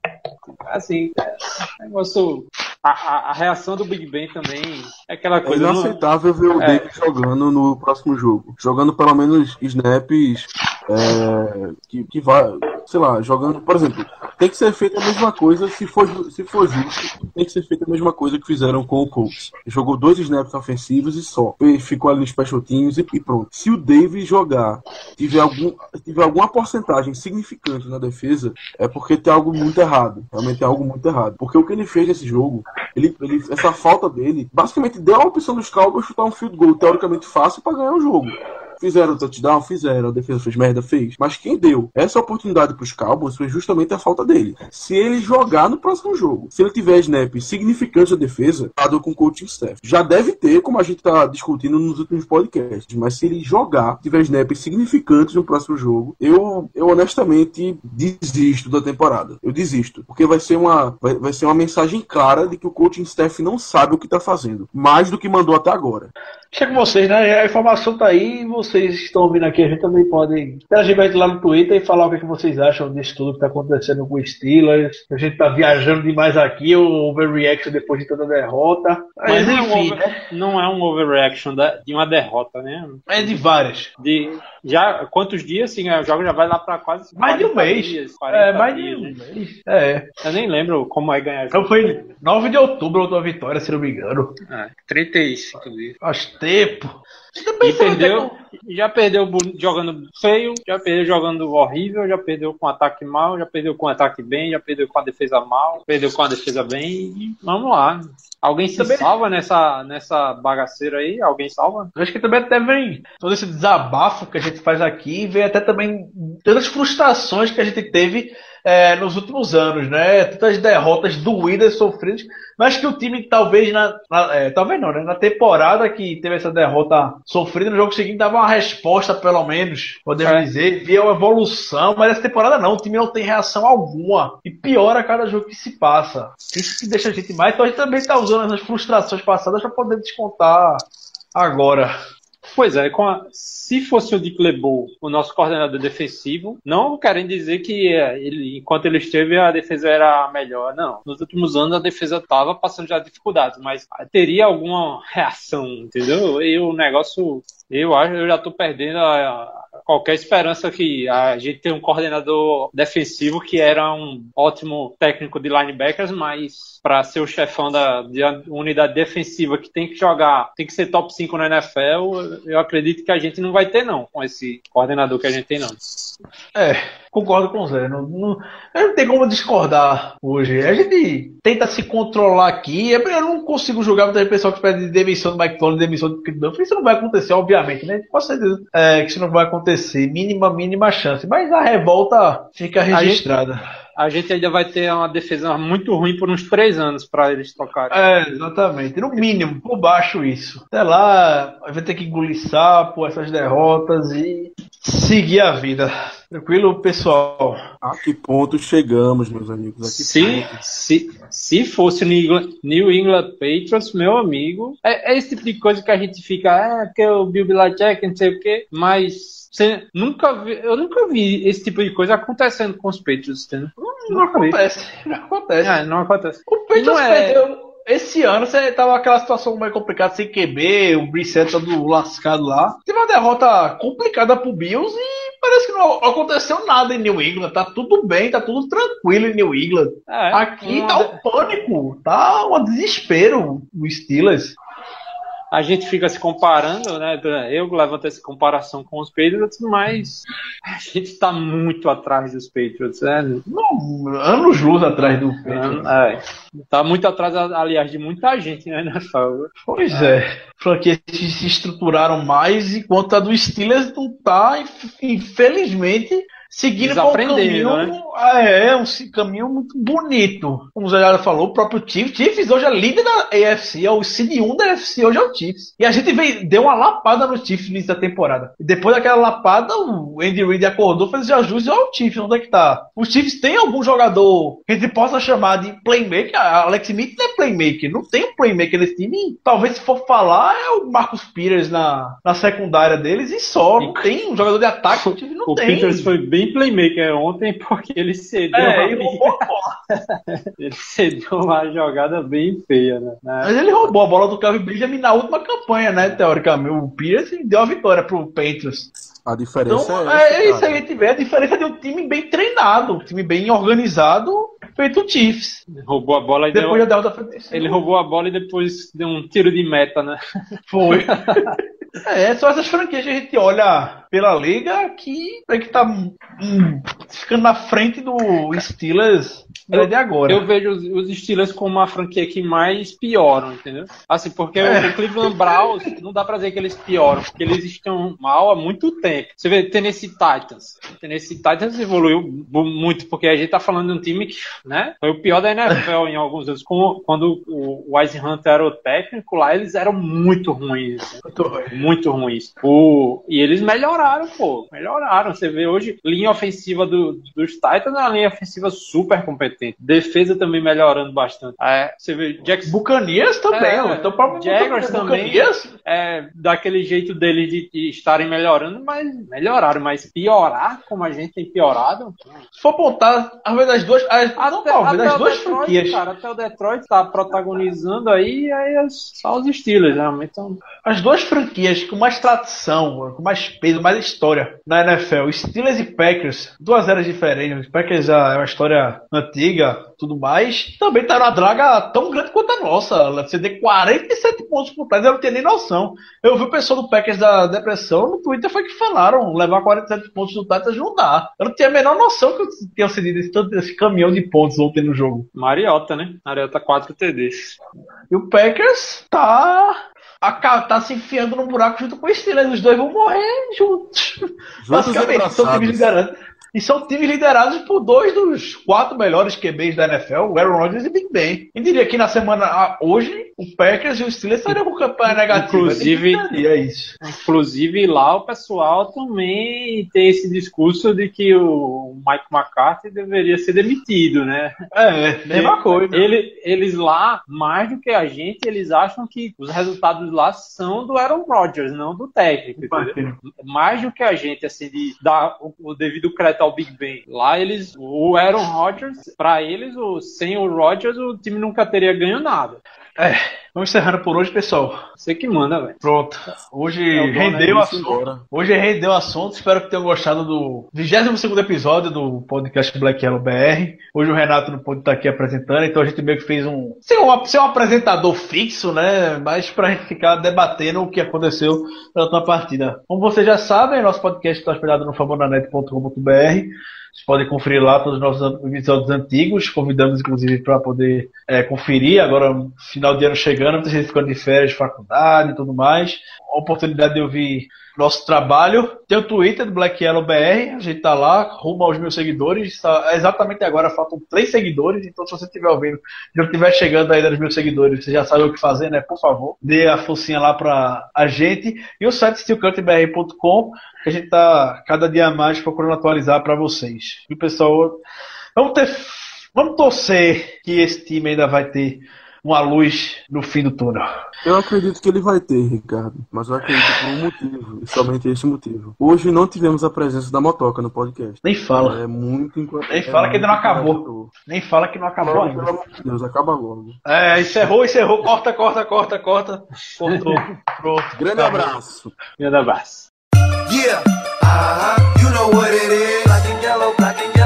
Assim, é, negócio. A, a- reação do Big Ben também é aquela É coisa. não- inaceitável ver o É. Davis jogando no próximo jogo. Jogando pelo menos snaps é, que, que vai, sei lá, jogando, por exemplo, tem que ser feita a mesma coisa, se for, se for justo, tem que ser feita a mesma coisa que fizeram com o Colts. Jogou dois snaps ofensivos e só. E Ficou ali nos special teams e, e pronto. Se o Davis jogar, tiver, algum, tiver alguma porcentagem significante na defesa, é porque tem algo muito errado. Realmente tem algo muito errado. Porque o que ele fez nesse jogo, ele, ele- essa falta dele, basicamente deu a opção dos Cowboys chutar um field goal teoricamente fácil para ganhar o jogo. Fizeram o touchdown, fizeram, a defesa fez merda, fez. Mas quem deu essa oportunidade pros Cowboys foi justamente a falta dele. Se ele jogar no próximo jogo, se ele tiver snap significante da defesa, dado com o coaching staff. Já deve ter, como a gente tá discutindo nos últimos podcasts, mas se ele jogar, tiver snap significantes no próximo jogo, eu, eu honestamente desisto da temporada. Eu desisto. Porque vai ser uma, vai, vai ser uma mensagem clara de que o coaching staff não sabe o que tá fazendo. Mais do que mandou até agora. Chega com vocês, né? A informação tá aí, vocês estão ouvindo aqui, a gente também pode interagir com a gente lá no Twitter e falar o que, é que vocês acham disso tudo que tá acontecendo com o Steelers. A gente tá viajando demais aqui, o overreaction depois de toda a derrota. Mas Mas, não é, um enfim, over- né? não é um overreaction da- de uma derrota, né? É de várias. De, já, quantos dias? Sim, o jogo já vai lá pra quase. Mais de um 40 mês. Dias, 40 É, mais de dias, um né? mês. É. Eu nem lembro como é ganhar Então foi 9 de outubro a última vitória, se não me engano. É, 35 dias. Faz tempo. E perdeu, já perdeu jogando feio, já perdeu jogando horrível, já perdeu com ataque mal, já perdeu com ataque bem, já perdeu com a defesa mal, perdeu com a defesa bem. Vamos lá. Alguém se Também- salva nessa, nessa bagaceira aí? Alguém salva? Eu acho que também até vem todo esse desabafo que a gente faz aqui, vem até também todas as frustrações que a gente teve é, nos últimos anos, né? Tantas derrotas doídas, sofridas, mas que o time talvez na, na- é, talvez não, né? Na temporada que teve essa derrota sofrida, no jogo seguinte dava uma resposta, pelo menos, podemos É. dizer, via uma evolução, mas essa temporada não, o time não tem reação alguma e piora a cada jogo que se passa. Isso que deixa a gente mais, então a gente também está usando essas frustrações passadas para poder descontar agora. Pois é, a- se fosse o Dick LeBeau, o nosso coordenador defensivo, não querem dizer que é, ele, enquanto ele esteve a defesa era melhor, não. Nos últimos anos a defesa estava passando já dificuldades, mas teria alguma reação, entendeu? E o negócio, eu acho, eu já estou perdendo a- a- qualquer esperança que a gente tenha um coordenador defensivo que era um ótimo técnico de linebackers, mas para ser o chefão da de unidade defensiva que tem que jogar, tem que ser top 5 na NFL, eu acredito que a gente não vai ter não com esse coordenador que a gente tem não. É, Concordo com o Zé. Não, não, não tem como discordar hoje. A gente tenta se controlar aqui. Eu não consigo julgar muita pessoa que pede demissão do Mike Tony, demissão do Duff. Isso não vai acontecer, obviamente, né? Com certeza é, que isso não vai acontecer. Mínima, mínima chance. Mas a revolta fica registrada. A gente ainda vai ter uma defesa muito ruim por uns três anos para eles trocarem. É, exatamente. No mínimo, por baixo isso. Até lá, vai ter que engolir sapo, essas derrotas e seguir a vida. Tranquilo, pessoal? A que ponto chegamos, meus amigos? A que Se, ponto? se, se fosse o New England, New England Patriots, meu amigo, é, é esse tipo de coisa que a gente fica, ah, que é o Bill Belichick, não sei o quê, mas você nunca vi, eu nunca vi esse tipo de coisa acontecendo com os Patriots, entendeu? Não acontece. Não acontece. É, não acontece. O Patriots Não é- perdeu. Esse ano você tava aquela situação meio complicada sem QB, o Brissett todo lascado lá. Teve uma derrota complicada pro Bills e parece que não aconteceu nada em New England. Tá tudo bem, tá tudo tranquilo em New England. É, Aqui uma- tá um pânico, tá um desespero o Steelers. A gente fica se comparando, né? Eu levanto essa comparação com os Patriots, mas a gente tá muito atrás dos Patriots, né? Não, anos luz atrás do Patriots. É, tá muito atrás, aliás, de muita gente, né, NFL. Pois é. Franquias que se estruturaram mais, enquanto a do Steelers não tá, inf- infelizmente, seguindo por um caminho. né? É, um ci- caminho muito bonito. Como o Zé falou, o próprio Chiefs. Chiefs hoje é líder da AFC, é o seed 1 da AFC, hoje é o Chiefs. E a gente veio, deu uma lapada no Chiefs no início da temporada. E depois daquela lapada, o Andy Reid acordou, fez ajustes ao Chiefs. Onde é que tá? O Chiefs tem algum jogador que a gente possa chamar de playmaker? A Alex Smith não é playmaker, não tem um playmaker nesse time. Talvez se for falar, é o Marcus Peters na, na secundária deles e só. Não tem um jogador de ataque, o time não O tem. Peters foi bem playmaker ontem porque ele cedeu, É, uma, ele roubou a bola. ele cedeu uma jogada bem feia, né? Mas ele roubou a bola do Calvin Benjamin na última campanha, né? Teoricamente. O Pierce deu a vitória pro Patriots. A diferença Então, é, é, isso aí a gente vê a diferença de um time bem treinado, um time bem organizado, feito o Chiefs. Roubou a bola e Depois deu, da ele roubou a bola e depois deu um tiro de meta, né? Foi. É, são essas franquias que a gente olha pela liga que é que tá hum, ficando na frente do Steelers desde agora. Eu vejo os, os Steelers como uma franquia que mais pioram, entendeu? Assim, porque É. o Cleveland Browns não dá pra dizer que eles pioram, porque eles estão mal há muito tempo. Você vê Tennessee Titans. Tennessee Titans evoluiu muito, porque a gente tá falando de um time que, né, foi o pior da NFL em alguns anos. Quando o Wise Hunter era o técnico, lá eles eram muito ruins. Muito ruins. O, e eles melhoraram, pô. Melhoraram. Você vê hoje, linha ofensiva do- dos Titans é uma linha ofensiva super competente. Defesa também melhorando bastante. É, você vê Jackson. Buccaneers também, É, então, próprio Jaguars também. É, daquele jeito deles de, de estarem melhorando, mas melhoraram, mas piorar como a gente tem piorado. se for apontar, às vezes das duas, as, não, talvez, das o duas Detroit, franquias, cara, até o Detroit tá protagonizando aí, aí é só os Steelers, realmente. Então, as duas franquias com mais tradição, com mais peso, mais história na NFL, Steelers e Packers, duas eras diferentes. Os Packers já é uma história antiga, tudo mais. Também tá numa draga tão grande quanto a nossa. Você tem 47 pontos por trás, eu não tinha nem noção. Eu vi o pessoal do Packers da depressão no Twitter foi que falaram, levar 47 pontos do Titans não dá. Eu não tinha a menor noção que eu tinha cedido esse, esse caminhão de pontos ontem no jogo. Mariota, né? Mariota 4 TDs. E o Packers tá. Tá se enfiando no buraco junto com o Steelers. Os dois vão morrer juntos. Juntos Basicamente, são times abraçados. liderados. E são times liderados por dois dos quatro melhores QBs da NFL, o Aaron Rodgers e Big Ben. E diria que na semana hoje, o Packers e o Steelers estariam com campanha negativa. Inclusive- é isso. Inclusive, lá o pessoal também tem esse discurso de que o Mike McCarthy deveria ser demitido, né? É, mesma coisa. Ele, eles lá, mais do que a gente, eles acham que os resultados lá são do Aaron Rodgers, não do técnico. mais do que a gente, assim, de dar o, o devido crédito ao Big Ben. Lá eles, o Aaron Rodgers, pra eles, o, sem o Rodgers, o time nunca teria ganho nada. É, vamos encerrando por hoje, pessoal. Você que manda, velho. Pronto. Hoje É dono, rendeu o assunto. embora. Hoje rendeu o assunto. Espero que tenham gostado do 22 episódio do podcast Black Yellow BR. Hoje o Renato não pôde estar aqui apresentando, então a gente meio que fez um. Sem um, um apresentador fixo, né? Mas pra gente ficar debatendo o que aconteceu na última partida. Como vocês já sabem, nosso podcast está hospedado no favonanet.com.br. Vocês podem conferir lá todos os nossos episódios antigos. Convidamos, inclusive, para poder é, conferir. Agora, final de ano chegando, muita gente ficando de férias de faculdade e tudo mais. A oportunidade de ouvir nosso trabalho. Tem o Twitter do Black Yellow BR, a gente tá lá, rumo aos mil seguidores. Tá, exatamente agora faltam três seguidores, então se você estiver ouvindo e não estiver chegando ainda nos mil seguidores, você já sabe o que fazer, né? Por favor, dê a forcinha lá pra a gente. E o site steelcutbr.com, que a gente tá cada dia mais procurando atualizar para vocês. E o pessoal, vamos ter. Vamos torcer que esse time ainda vai ter uma luz no fim do túnel. Eu acredito que ele vai ter, Ricardo, mas eu acredito por um motivo, e somente esse motivo. Hoje não tivemos a presença da Motoca no podcast. Nem fala. É muito encorajador. Nem fala que ainda não acabou. Nem fala que não acabou ainda. Pelo amor de Deus, acaba logo. É, encerrou, encerrou. Corta, corta, corta, corta. Cortou. Pronto. Grande Acabou. abraço. Grande abraço. Yeah, uh-huh, you know what it is. Black and yellow, black and yellow,